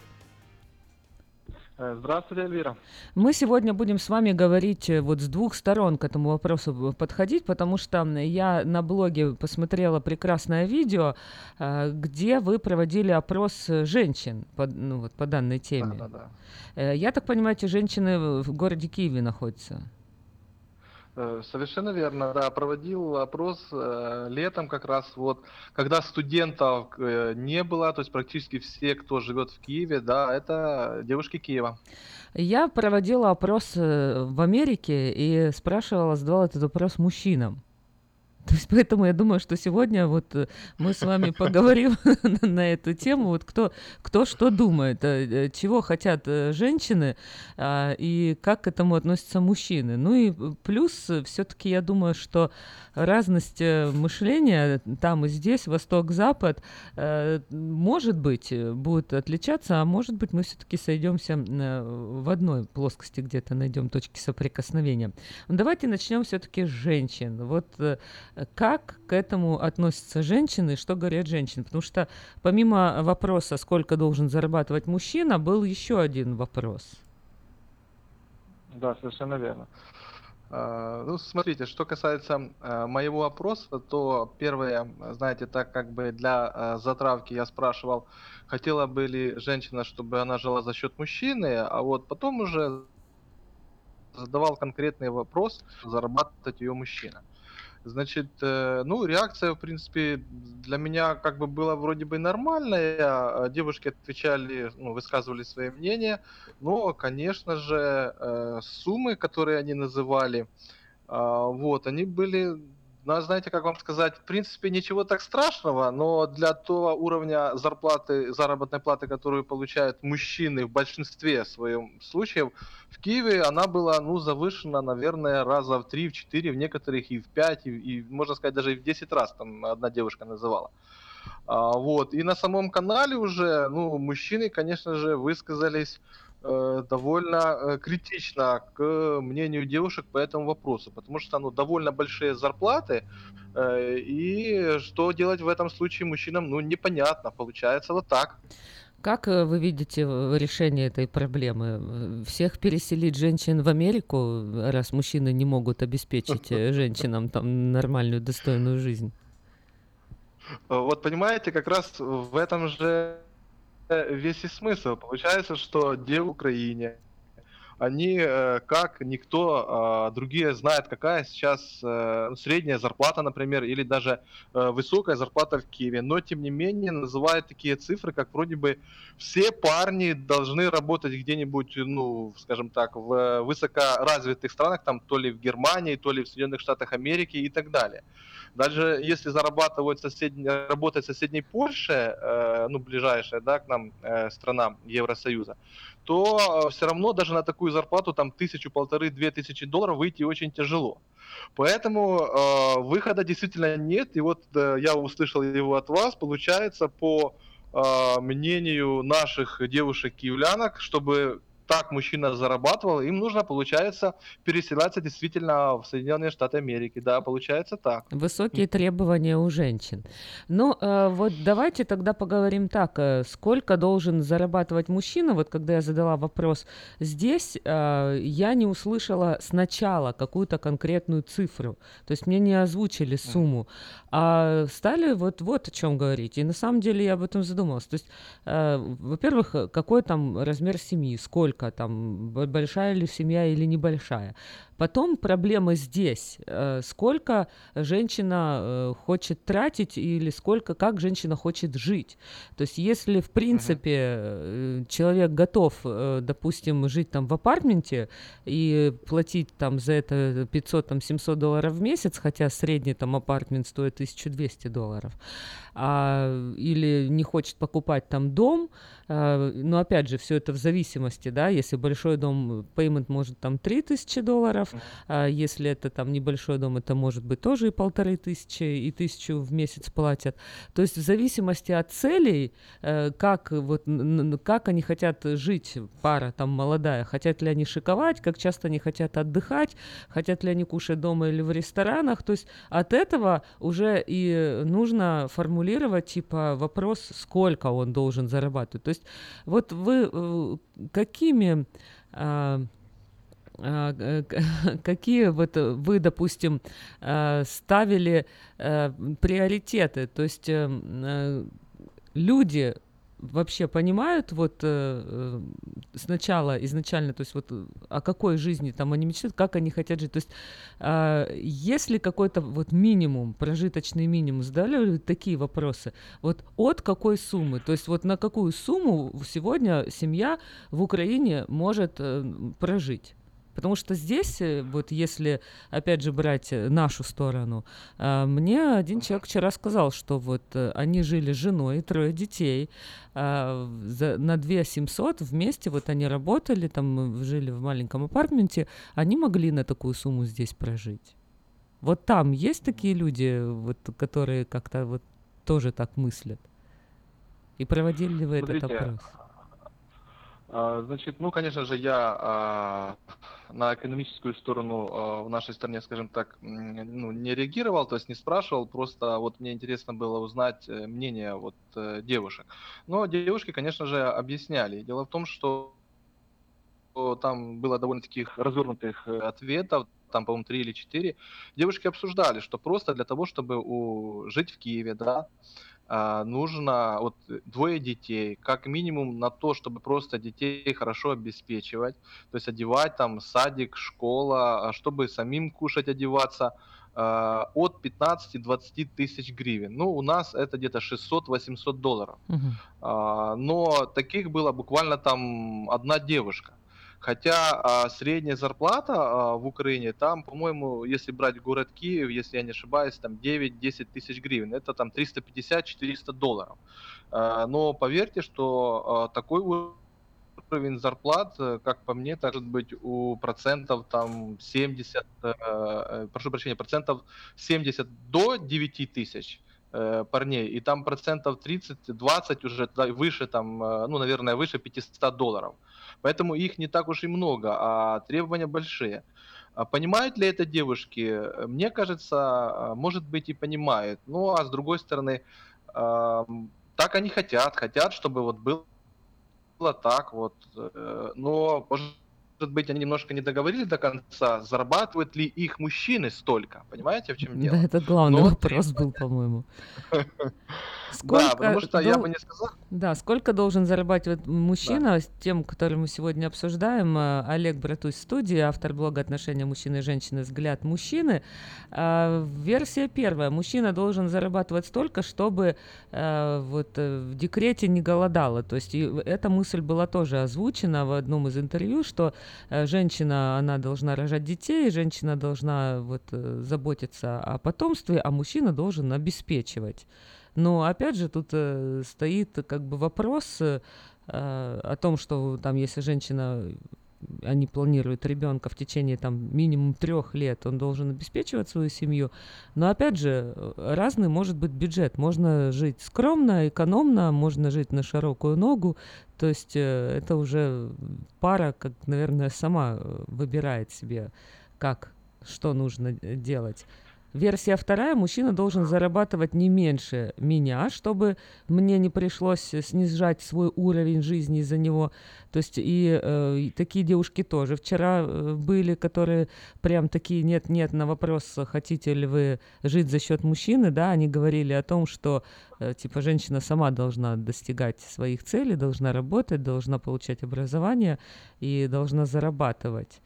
Э, Здравствуйте, Эльвира. Мы сегодня будем с вами говорить э, вот с двух сторон к этому вопросу подходить, потому что я на блоге посмотрела прекрасное видео, э, где вы проводили опрос женщин по, ну, вот, по данной теме. Да, да, да. Я так понимаю, эти женщины в городе Киеве находятся. Э, Совершенно верно, да, проводил опрос э, летом как раз вот, когда студентов э, не было, то есть практически все, кто живет в Киеве, да, это девушки Киева. Я проводила опрос в Америке и спрашивала, задавала этот вопрос мужчинам. То есть поэтому я думаю, что сегодня вот э, мы с вами поговорим на эту тему, вот кто, кто что думает, э, э, чего хотят женщины а, и как к этому относятся мужчины. Ну и плюс все-таки я думаю, что разность э, мышления там и здесь, восток-запад, э, может быть, э, будет отличаться, а может быть мы все-таки сойдемся в одной плоскости где-то найдем точки соприкосновения. Давайте начнем все-таки с женщин. Вот как к этому относятся женщины, что говорят женщины? Потому что помимо вопроса, сколько должен зарабатывать мужчина, был еще один вопрос. Да, совершенно верно. Ну, смотрите, что касается а, моего опроса, то первое, знаете, так как бы для а, затравки я спрашивал, хотела бы ли женщина, чтобы она жила за счет мужчины, а вот потом уже задавал конкретный вопрос, зарабатывать ее мужчина. Значит, э, ну, реакция, в принципе, для меня как бы была вроде бы нормальная. а Девушки отвечали, ну, высказывали свои мнения. Но, конечно же, э, суммы, которые они называли, вот, они были Ну, знаете, как вам сказать, в принципе, ничего так страшного, но для того уровня зарплаты, заработной платы, которую получают мужчины в большинстве своем случаев, в Киеве она была, ну, завышена, наверное, раза в 3, в 4, в некоторых и в 5, и, и можно сказать, даже и в 10 раз, там одна девушка называла. А, вот, и на самом канале уже, ну, мужчины, конечно же, высказались э, довольно э, критично к мнению девушек по этому вопросу, потому что ну, довольно большие зарплаты, э, и что делать в этом случае мужчинам, ну, непонятно, получается вот так. Как вы видите решение этой проблемы? Всех переселить женщин в Америку, раз мужчины не могут обеспечить женщинам там нормальную, достойную жизнь? Вот понимаете, как раз в этом же весь и смысл. Получается, что где в Украине, они э, как никто а, другие знают, какая сейчас э, средняя зарплата, например, или даже э, высокая зарплата в Киеве, но тем не менее называют такие цифры, как вроде бы все парни должны работать где-нибудь, ну, скажем так, в высокоразвитых странах, там то ли в Германии, то ли в Соединенных Штатах Америки и так далее. Даже если зарабатывать соседней, работать в соседней Польше, э, ну, ближайшая, да, к нам э, страна Евросоюза, то все равно даже на такую зарплату, там, тысячу, полторы, две тысячи долларов выйти очень тяжело. Поэтому э, выхода действительно нет, и вот э, я услышал его от вас, получается, по э, мнению наших девушек-киевлянок, чтобы так мужчина зарабатывал, им нужно, получается, переселяться действительно в Соединенные Штаты Америки. Да, получается так. Высокие требования у женщин. Ну, э, вот давайте тогда поговорим так. э, Сколько должен зарабатывать мужчина? Вот когда я задала вопрос здесь, э, я не услышала сначала какую-то конкретную цифру. То есть мне не озвучили сумму, а стали вот, вот о чем говорить. И на самом деле я об этом задумалась. То есть, во-первых, какой там размер семьи, сколько там, большая ли семья или небольшая. Потом проблема здесь. э, Сколько женщина э, хочет тратить или сколько, как женщина хочет жить. То есть если, в принципе, э, человек готов, допустим, жить там в апартменте и платить там за это 500, там 700 долларов в месяц, хотя средний там апартмент стоит 1200 долларов, а, или не хочет покупать там дом, а, но опять же, все это в зависимости, да, если большой дом, payment может там 3000 долларов, а если это там небольшой дом, это может быть тоже и полторы тысячи, и тысячу в месяц платят. То есть в зависимости от целей, э, как вот, как они хотят жить, пара там молодая, хотят ли они шиковать, как часто они хотят отдыхать, хотят ли они кушать дома или в ресторанах, то есть от этого уже и нужно формулировать типа вопрос, сколько он должен зарабатывать. То есть вот вы э, какими а, какие вот э, вы, допустим, э, ставили э, приоритеты? То есть э, э, люди вообще понимают вот э, э, сначала, изначально, то есть вот э, о какой жизни там они мечтают, как они хотят жить. То есть а, есть ли какой-то вот минимум, прожиточный минимум? Задали такие вопросы? Вот от какой суммы? То есть вот на какую сумму сегодня семья в Украине может э, прожить? Потому что здесь, э, вот если, опять же, брать э, нашу сторону, а, мне один человек вчера сказал, что вот э, они жили с женой, трое детей, а, на 2 700 вместе, вот они работали, там жили в маленьком апартменте, они могли на такую сумму здесь прожить. Вот там есть такие люди, вот, которые как-то вот тоже так мыслят? И проводили ли вы этот Смотрите, опрос? А, Значит, ну, конечно же, я а, на экономическую сторону а, в нашей стране, скажем так, ну, не реагировал, то есть не спрашивал, просто вот мне интересно было узнать э, мнение вот э, девушек. Но девушки, конечно же, объясняли. Дело в том, что там было довольно таких развернутых э, ответов, там, по-моему, три или четыре. Девушки обсуждали, что просто для того, чтобы у- жить в Киеве, да, а, нужно вот э, двое детей, как минимум на то, чтобы просто детей хорошо обеспечивать, то есть одевать там садик, школа, а чтобы самим кушать, одеваться, а, от 15-20 тысяч гривен. Ну, у нас это где-то 600-800 долларов. А, но таких было буквально там одна девушка. Хотя а, средняя зарплата а, в Украине, там, по-моему, если брать город Киев, если я не ошибаюсь, там 9-10 тысяч гривен, это там 350-400 долларов. А, но поверьте, что такой уровень зарплат, как по мне, может быть у процентов там 70, э, э, прошу прощения, процентов 70 до 9 тысяч э, парней, и там процентов 30-20 уже выше, там, э, ну, наверное, выше 500 долларов. Поэтому их не так уж и много, а требования большие. А понимают ли это девушки? Мне кажется, может быть и понимают. Ну, а с другой стороны, так они хотят, хотят, чтобы вот был было так вот. Э, но, может быть, они немножко не договорили до конца, зарабатывают ли их мужчины столько, понимаете, в чем дело? Да, это главный Но вопрос был, по-моему. Сколько, да, потому что дол... я бы не сказал. Да, сколько должен зарабатывать мужчина, да. тем, который мы сегодня обсуждаем. Э, Олег Братусь в студии, автор блога «Отношения мужчины и женщины. Взгляд мужчины». А, версия первая. Мужчина должен зарабатывать столько, чтобы а, вот в декрете не голодала. То есть эта мысль была тоже озвучена в одном из интервью, что женщина, она должна рожать детей, женщина должна вот заботиться о потомстве, а мужчина должен обеспечивать. Но опять же тут э, стоит как бы вопрос э, о том, что там, если женщина они планируют ребенка в течение там минимум трех лет, он должен обеспечивать свою семью. Но опять же, разный может быть бюджет. Можно жить скромно, экономно, можно жить на широкую ногу. То есть э, это уже пара, как, наверное, сама э, выбирает себе, как, что нужно э, делать. Версия вторая, мужчина должен зарабатывать не меньше меня, чтобы мне не пришлось снижать свой уровень жизни из-за него. То есть и, э, и такие девушки тоже. Вчера э, были, которые прям такие нет-нет на вопрос, хотите ли вы жить за счет мужчины, да, они говорили о том, что э, типа женщина сама должна достигать своих целей, должна работать, должна получать образование и должна зарабатывать.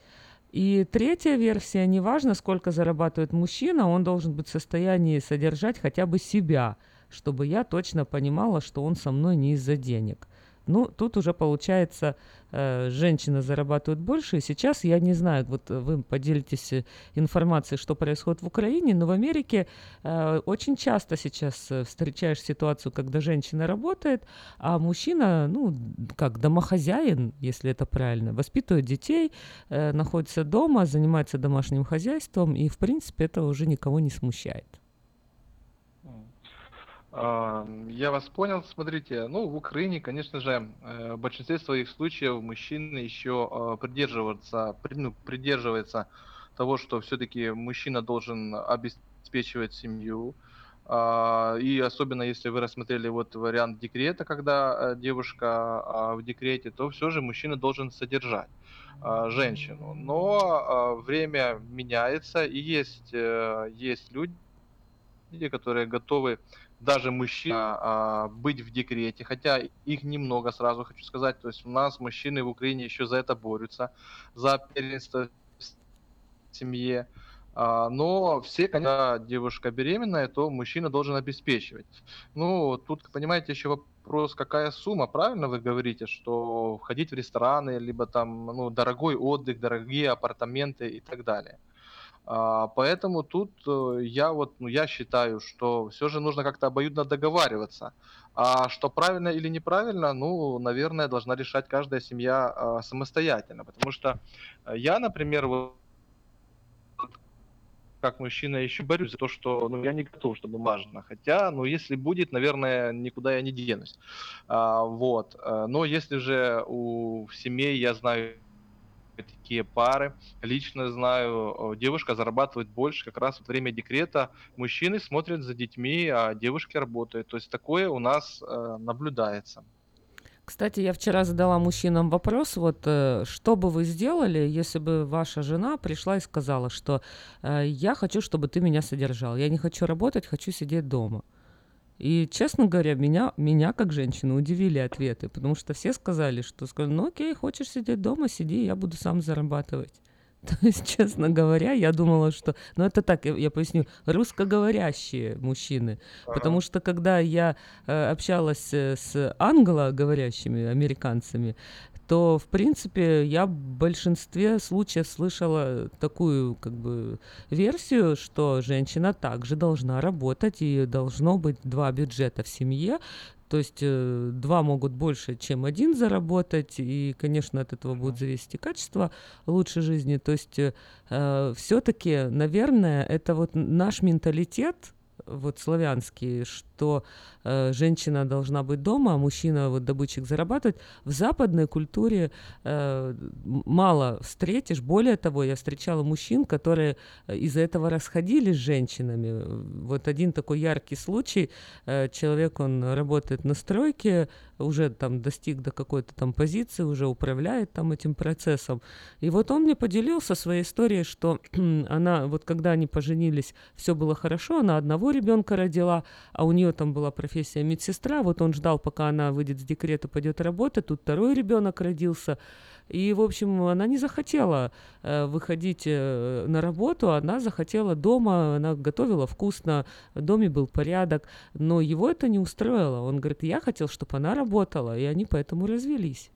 И третья версия, неважно, сколько зарабатывает мужчина, он должен быть в состоянии содержать хотя бы себя, чтобы я точно понимала, что он со мной не из-за денег. Ну, тут уже получается, э, женщина зарабатывает больше. И сейчас я не знаю, вот вы поделитесь э, информацией, что происходит в Украине, но в Америке э, очень часто сейчас э, встречаешь ситуацию, когда женщина работает, а мужчина, ну, как домохозяин, если это правильно, воспитывает детей, находится дома, занимается домашним хозяйством, и, в принципе, это уже никого не смущает. Я вас понял. Смотрите, ну, в Украине, конечно же, э, в большинстве своих случаев мужчины еще а, придерживаются, ну, придерживается того, что все-таки мужчина должен обеспечивать семью. А, и особенно если вы рассмотрели вот вариант декрета, когда э, девушка а, в декрете, то все же мужчина должен содержать женщину. Но время меняется, и есть, э, есть люди, которые готовы даже мужчина а, быть в декрете, хотя их немного, сразу хочу сказать, то есть у нас мужчины в Украине еще за это борются, за первенство в семье, а, но все, когда девушка беременная, то мужчина должен обеспечивать. Ну, тут, понимаете, еще вопрос, какая сумма, правильно вы говорите, что входить в рестораны, либо там, ну, дорогой отдых, дорогие апартаменты и так далее. А, поэтому тут э, я вот, ну, я считаю, что все же нужно как-то обоюдно договариваться. А что правильно или неправильно, ну, наверное, должна решать каждая семья а, самостоятельно. Потому что э, я, например, вот как мужчина еще борюсь за то, что ну, я не готов, чтобы важно. Хотя, ну, если будет, наверное, никуда я не денусь. А, вот. Э, но если же у семей я знаю такие пары. Лично знаю, девушка зарабатывает больше как раз во время декрета. Мужчины смотрят за детьми, а девушки работают. То есть такое у нас э, наблюдается. Кстати, я вчера задала мужчинам вопрос, вот э, что бы вы сделали, если бы ваша жена пришла и сказала, что э, я хочу, чтобы ты меня содержал, я не хочу работать, хочу сидеть дома. И, честно говоря, меня, меня как женщину удивили ответы, потому что все сказали, что сказали, ну окей, хочешь сидеть дома, сиди, я буду сам зарабатывать. То есть, честно говоря, я думала, что... Ну, это так, я, я поясню. Русскоговорящие мужчины. Ага. Потому что, когда я э, общалась э, с англоговорящими американцами, то, в принципе, я в большинстве случаев слышала такую как бы версию, что женщина также должна работать и должно быть два бюджета в семье, то есть э, два могут больше, чем один заработать, и, конечно, от этого будет зависеть и качество лучшей жизни. То есть э, все-таки, наверное, это вот наш менталитет, вот славянский, что э, женщина должна быть дома, а мужчина вот добытчик зарабатывать. В западной культуре э, мало встретишь. Более того, я встречала мужчин, которые э, из-за этого расходились с женщинами. Вот один такой яркий случай. Э, человек, он работает на стройке, уже там достиг до какой-то там позиции, уже управляет там этим процессом. И вот он мне поделился своей историей, что она, вот когда они поженились, все было хорошо, она одного ребенка родила, а у нее там была профессия медсестра, вот он ждал, пока она выйдет с декрета, пойдет работать, тут второй ребенок родился, и, в общем, она не захотела э, выходить э, на работу, она захотела дома, она готовила вкусно, в доме был порядок, но его это не устроило. Он говорит, я хотел, чтобы она работала, и они поэтому развелись.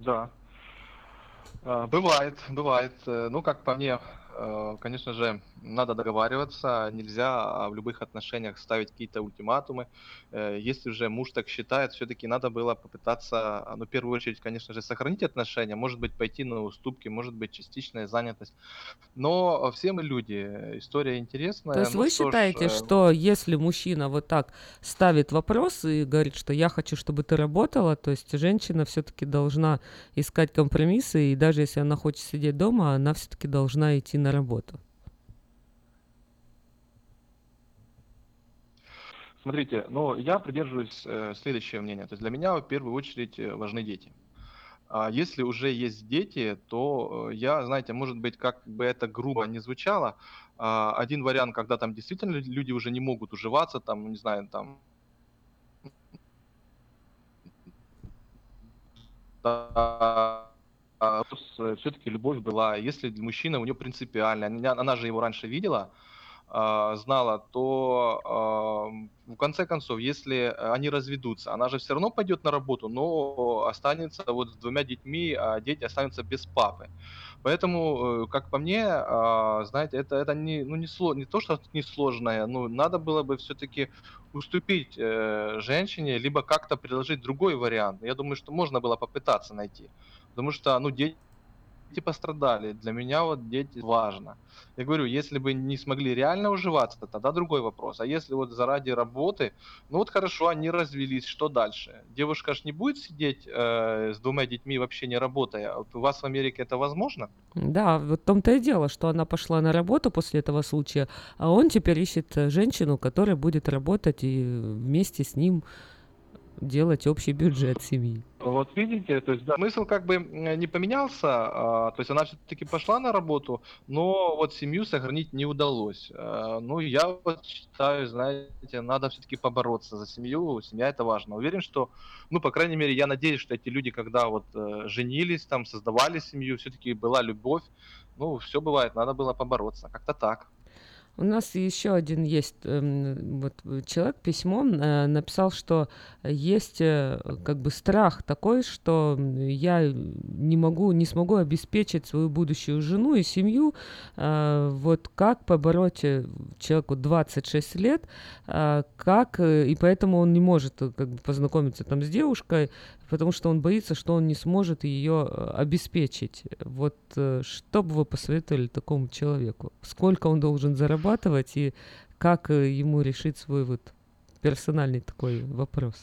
Да. А, Бывает, бывает. Э, Ну, как по мне, конечно же, надо договариваться, нельзя а, в любых отношениях ставить какие-то ультиматумы. Э, Если уже муж так считает, все-таки надо было попытаться, а, ну, в первую очередь, конечно же, сохранить отношения, может быть, пойти на уступки, может быть, частичная занятость. Но все мы люди, история интересная. То есть Ну вы что ж, считаете, э, что если мужчина вот так ставит вопрос и говорит, что я хочу, чтобы ты работала, то есть женщина все-таки должна искать компромиссы, и даже если она хочет сидеть дома, она все-таки должна идти на работу. Смотрите, ну, я придерживаюсь э, следующего мнения. То есть для меня в первую очередь э, важны дети. А если уже есть дети, то э, я, знаете, может быть, как бы это грубо не звучало, а, один вариант, когда там действительно лю- люди уже не могут уживаться, там, не знаю, там все-таки любовь была. Если мужчина у нее принципиальная, она же его раньше видела, а, знала, то в конце концов, если они разведутся, она же все равно пойдет на работу, но останется вот с двумя детьми, а дети останутся без папы. Поэтому, э, как по мне, а, знаете, это, это не, ну, не, сло- не то, что несложное, ну, надо было бы все-таки уступить э, женщине, либо как-то предложить другой вариант. Я думаю, что можно было попытаться найти. Потому что, ну, дети пострадали. Для меня вот дети важно. Я говорю, если бы не смогли реально уживаться, тогда другой вопрос. А если вот заради работы, ну вот хорошо, они развелись, что дальше? Девушка ж не будет сидеть э, с двумя детьми вообще не работая. Вот у вас в Америке это возможно? Да, вот в том-то и дело, что она пошла на работу после этого случая, а он теперь ищет э, женщину, которая будет работать и вместе с ним делать общий бюджет семьи. Вот видите, то есть да, смысл как бы не поменялся, а, то есть она все-таки пошла на работу, но вот семью сохранить не удалось. А, Ну, я вот считаю, знаете, надо все-таки побороться за семью, семья это важно. Уверен, что, ну, по крайней мере, я надеюсь, что эти люди, когда вот э, женились, там, создавали семью, все-таки была любовь, ну, все бывает, надо было побороться, как-то так. У нас еще один есть эм, вот человек письмом э, написал, что есть э, как бы страх такой, что я не могу, не смогу обеспечить свою будущую жену и семью. Э, Вот как побороть человеку 26 лет, как и поэтому он не может как бы познакомиться там с девушкой, потому что он боится, что он не сможет ее э, обеспечить. Вот э, что бы вы посоветовали такому человеку? Сколько он должен зарабатывать и как э, ему решить свой вот персональный такой вопрос?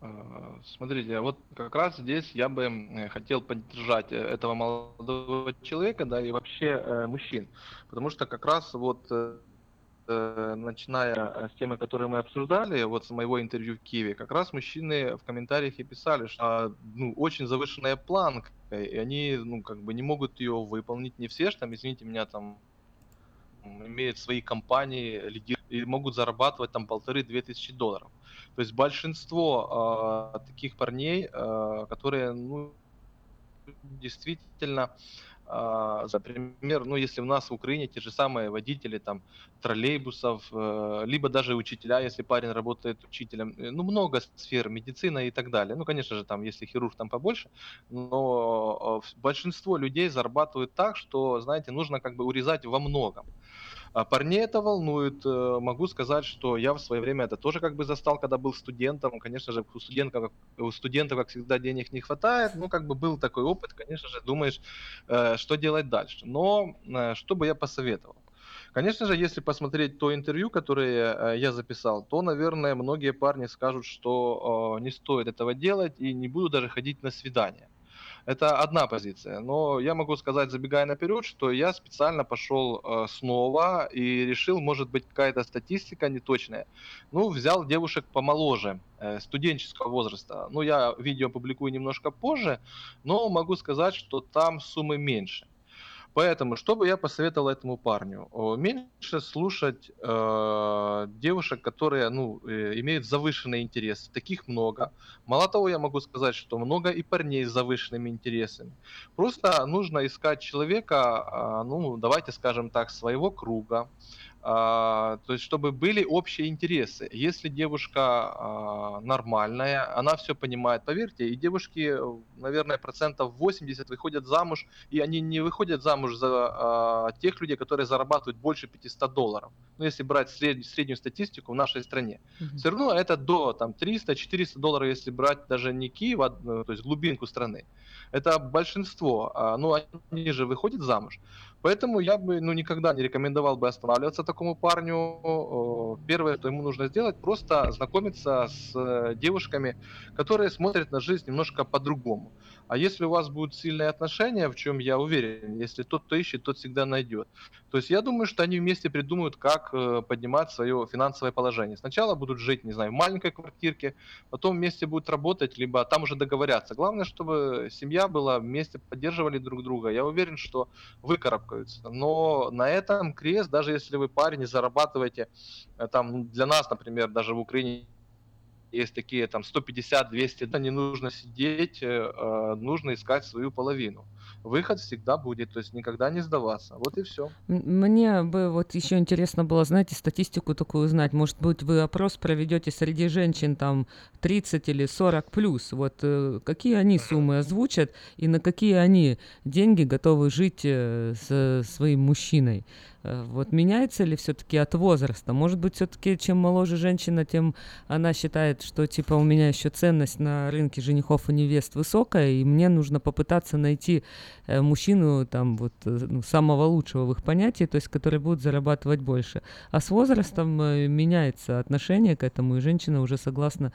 А, Смотрите, вот как раз здесь я бы хотел поддержать этого молодого человека, да, и вообще мужчин, потому что как раз вот э, э, начиная э, с темы, которую мы обсуждали, вот с моего интервью в Киеве, как раз мужчины в комментариях и писали, что а, ну, очень завышенная планка, и они, ну, как бы не могут ее выполнить, не все ж там, извините меня, там имеют свои компании, лидируют и могут зарабатывать там полторы-две тысячи долларов. То есть большинство а, таких парней, а, которые ну, действительно А, Например, ну, если у нас в Украине те же самые водители там троллейбусов, э, либо даже учителя, если парень работает учителем, э, ну, много сфер, медицина и так далее. Ну, конечно же, там, если хирург, там побольше, но э, большинство людей зарабатывают так, что, знаете, нужно как бы урезать во многом. А парней это волнует. Э, Могу сказать, что я в свое время это тоже как бы застал, когда был студентом. Конечно же, у студентов, у студентов, как всегда, денег не хватает. Ну, как бы был такой опыт, конечно же, думаешь, э, что делать дальше. Но э, что бы я посоветовал? Конечно же, если посмотреть то интервью, которое я записал, то, наверное, многие парни скажут, что не стоит этого делать и не буду даже ходить на свидание. Это одна позиция. Но я могу сказать, забегая наперед, что я специально пошел э, снова и решил, может быть, какая-то статистика неточная. Ну, взял девушек помоложе, э, студенческого возраста. Ну, я видео публикую немножко позже, но могу сказать, что там суммы меньше. Поэтому, что бы я посоветовал этому парню? Меньше слушать э, девушек, которые ну, э, имеют завышенные интересы. Таких много. Мало того, я могу сказать, что много и парней с завышенными интересами. Просто нужно искать человека, а, ну, давайте скажем так, своего круга, то есть чтобы были общие интересы. Если девушка а, нормальная, она все понимает, поверьте, и девушки, наверное, процентов 80 выходят замуж, и они не выходят замуж за а, тех людей, которые зарабатывают больше 500 долларов. Ну, если брать сред- среднюю статистику в нашей стране. Мгм. Все равно это до там 300-400 долларов, если брать даже не Киев, а, то есть глубинку страны. Это большинство. а, Ну, они же выходят замуж. Поэтому я бы ну, никогда не рекомендовал бы останавливаться такому парню. Первое, что ему нужно сделать, просто знакомиться с э, девушками, которые смотрят на жизнь немножко по-другому. А если у вас будут сильные отношения, в чем я уверен, если тот, кто ищет, тот всегда найдет. То есть я думаю, что они вместе придумают, как э, поднимать свое финансовое положение. Сначала будут жить, не знаю, в маленькой квартирке, потом вместе будут работать, либо там уже договорятся. Главное, чтобы семья была вместе, поддерживали друг друга. Я уверен, что выкарабкаются. Но на этом крест, даже если вы парень и зарабатываете, э, там, для нас, например, даже в Украине есть такие там 150-200, да, не нужно сидеть, э, э, нужно искать свою половину. Выход всегда будет, то есть никогда не сдаваться. Вот и все. Мне бы вот еще интересно было, знаете, статистику такую узнать. Может быть, вы опрос проведете среди женщин там 30 или 40 плюс. Вот э, какие они суммы озвучат и на какие они деньги готовы жить э, со своим мужчиной? Э, Вот меняется ли все-таки от возраста? Может быть, все-таки чем моложе женщина, тем она считает, что типа у меня еще ценность на рынке женихов и невест высокая, и мне нужно попытаться найти э, мужчину там вот э, ну, самого лучшего в их понятии, то есть который будет зарабатывать больше. А с возрастом меняется отношение к этому, и женщина уже согласна,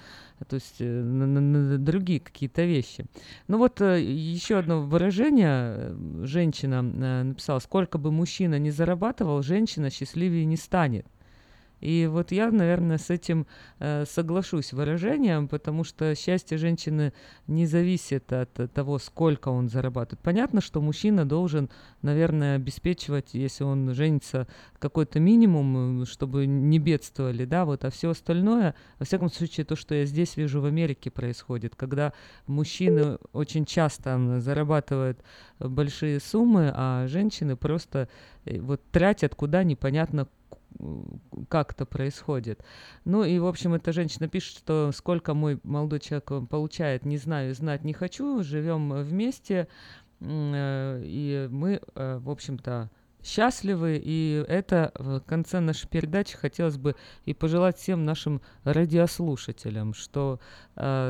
то есть на, на- на другие какие-то вещи. Ну вот еще одно выражение женщина написала, сколько бы мужчина не зарабатывал, женщина счастливее не станет. И вот я, наверное, с этим э, соглашусь выражением, потому что счастье женщины не зависит от э, того, сколько он зарабатывает. Понятно, что мужчина должен, наверное, обеспечивать, если он женится, какой-то минимум, э, чтобы не бедствовали, да, вот, а все остальное, во всяком случае, то, что я здесь вижу в Америке происходит, когда мужчины очень часто зарабатывают большие суммы, а женщины просто э, вот тратят куда непонятно как это происходит. Ну и, в общем, эта женщина пишет, что сколько мой молодой человек э, получает, не знаю, знать не хочу, живем вместе, э, и мы, э, в общем-то, счастливы, и это в конце нашей передачи хотелось бы и пожелать всем нашим радиослушателям, что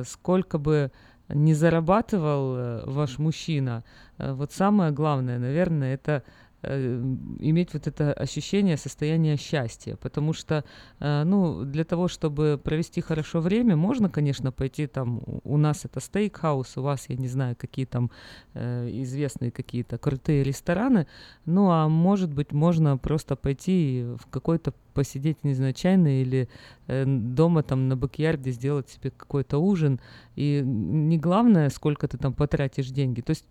сколько бы не зарабатывал ваш мужчина, вот самое главное, наверное, это иметь вот это ощущение состояния счастья, потому что, э, ну, для того, чтобы провести хорошо время, можно, конечно, пойти там, у- нас это стейкхаус, у вас, я не знаю, какие там э, известные какие-то крутые рестораны, ну, а может быть, можно просто пойти в какой-то посидеть, не знаю, чайный или э, дома там на бакьярде сделать себе какой-то ужин. И не главное, сколько ты там потратишь деньги. То есть,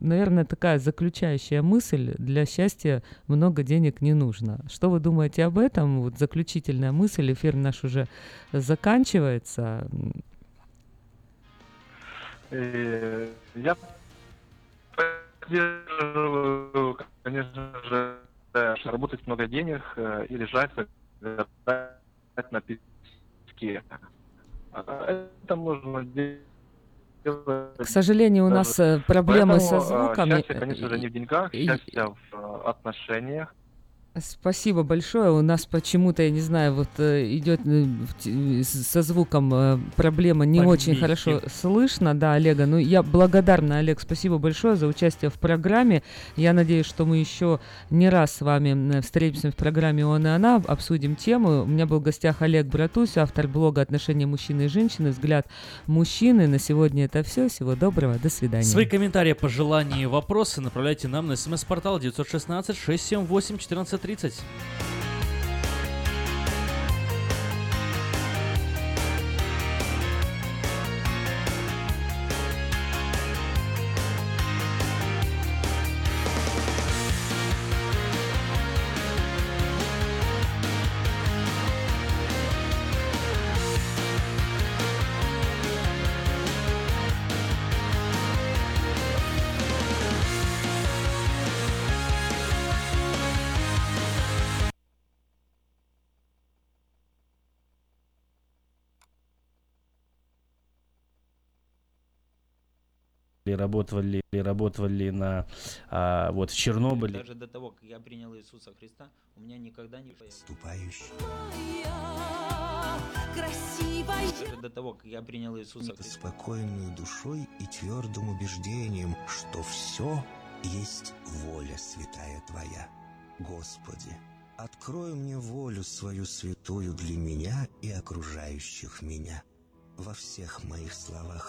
наверное, такая заключающая мысль, для счастья много денег не нужно. Что вы думаете об этом? Вот заключительная мысль, эфир наш уже заканчивается. Э, Я поддерживаю, конечно же, работать много денег э, и лежать лежать на песке. А Это можно делать. К сожалению, у нас э, проблемы со Поэтому, э, звуками. Счастье, конечно же, не в деньгах, счастье в э, отношениях. Спасибо большое. У нас почему-то, я не знаю, вот э, идет э, со звуком э, проблема не Победитель. очень хорошо слышно, да, Олега. Ну, я благодарна, Олег, спасибо большое за участие в программе. Я надеюсь, что мы еще не раз с вами встретимся в программе «Он и она», обсудим тему. У меня был в гостях Олег Братусь, автор блога «Отношения мужчины и женщины. Взгляд мужчины». На сегодня это все. Всего доброго. До свидания. Свои комментарии, пожелания и вопросы направляйте нам на смс-портал 916 678 14 30. Работали, и работали на а, вот в Чернобыле. Даже до того, как я принял Иисуса Христа, у меня никогда не Ступающий. Даже до того, как я принял Иисуса Христа. спокойной душой и твердым убеждением, что все есть воля святая Твоя. Господи, открой мне волю свою святую для меня и окружающих меня. Во всех моих словах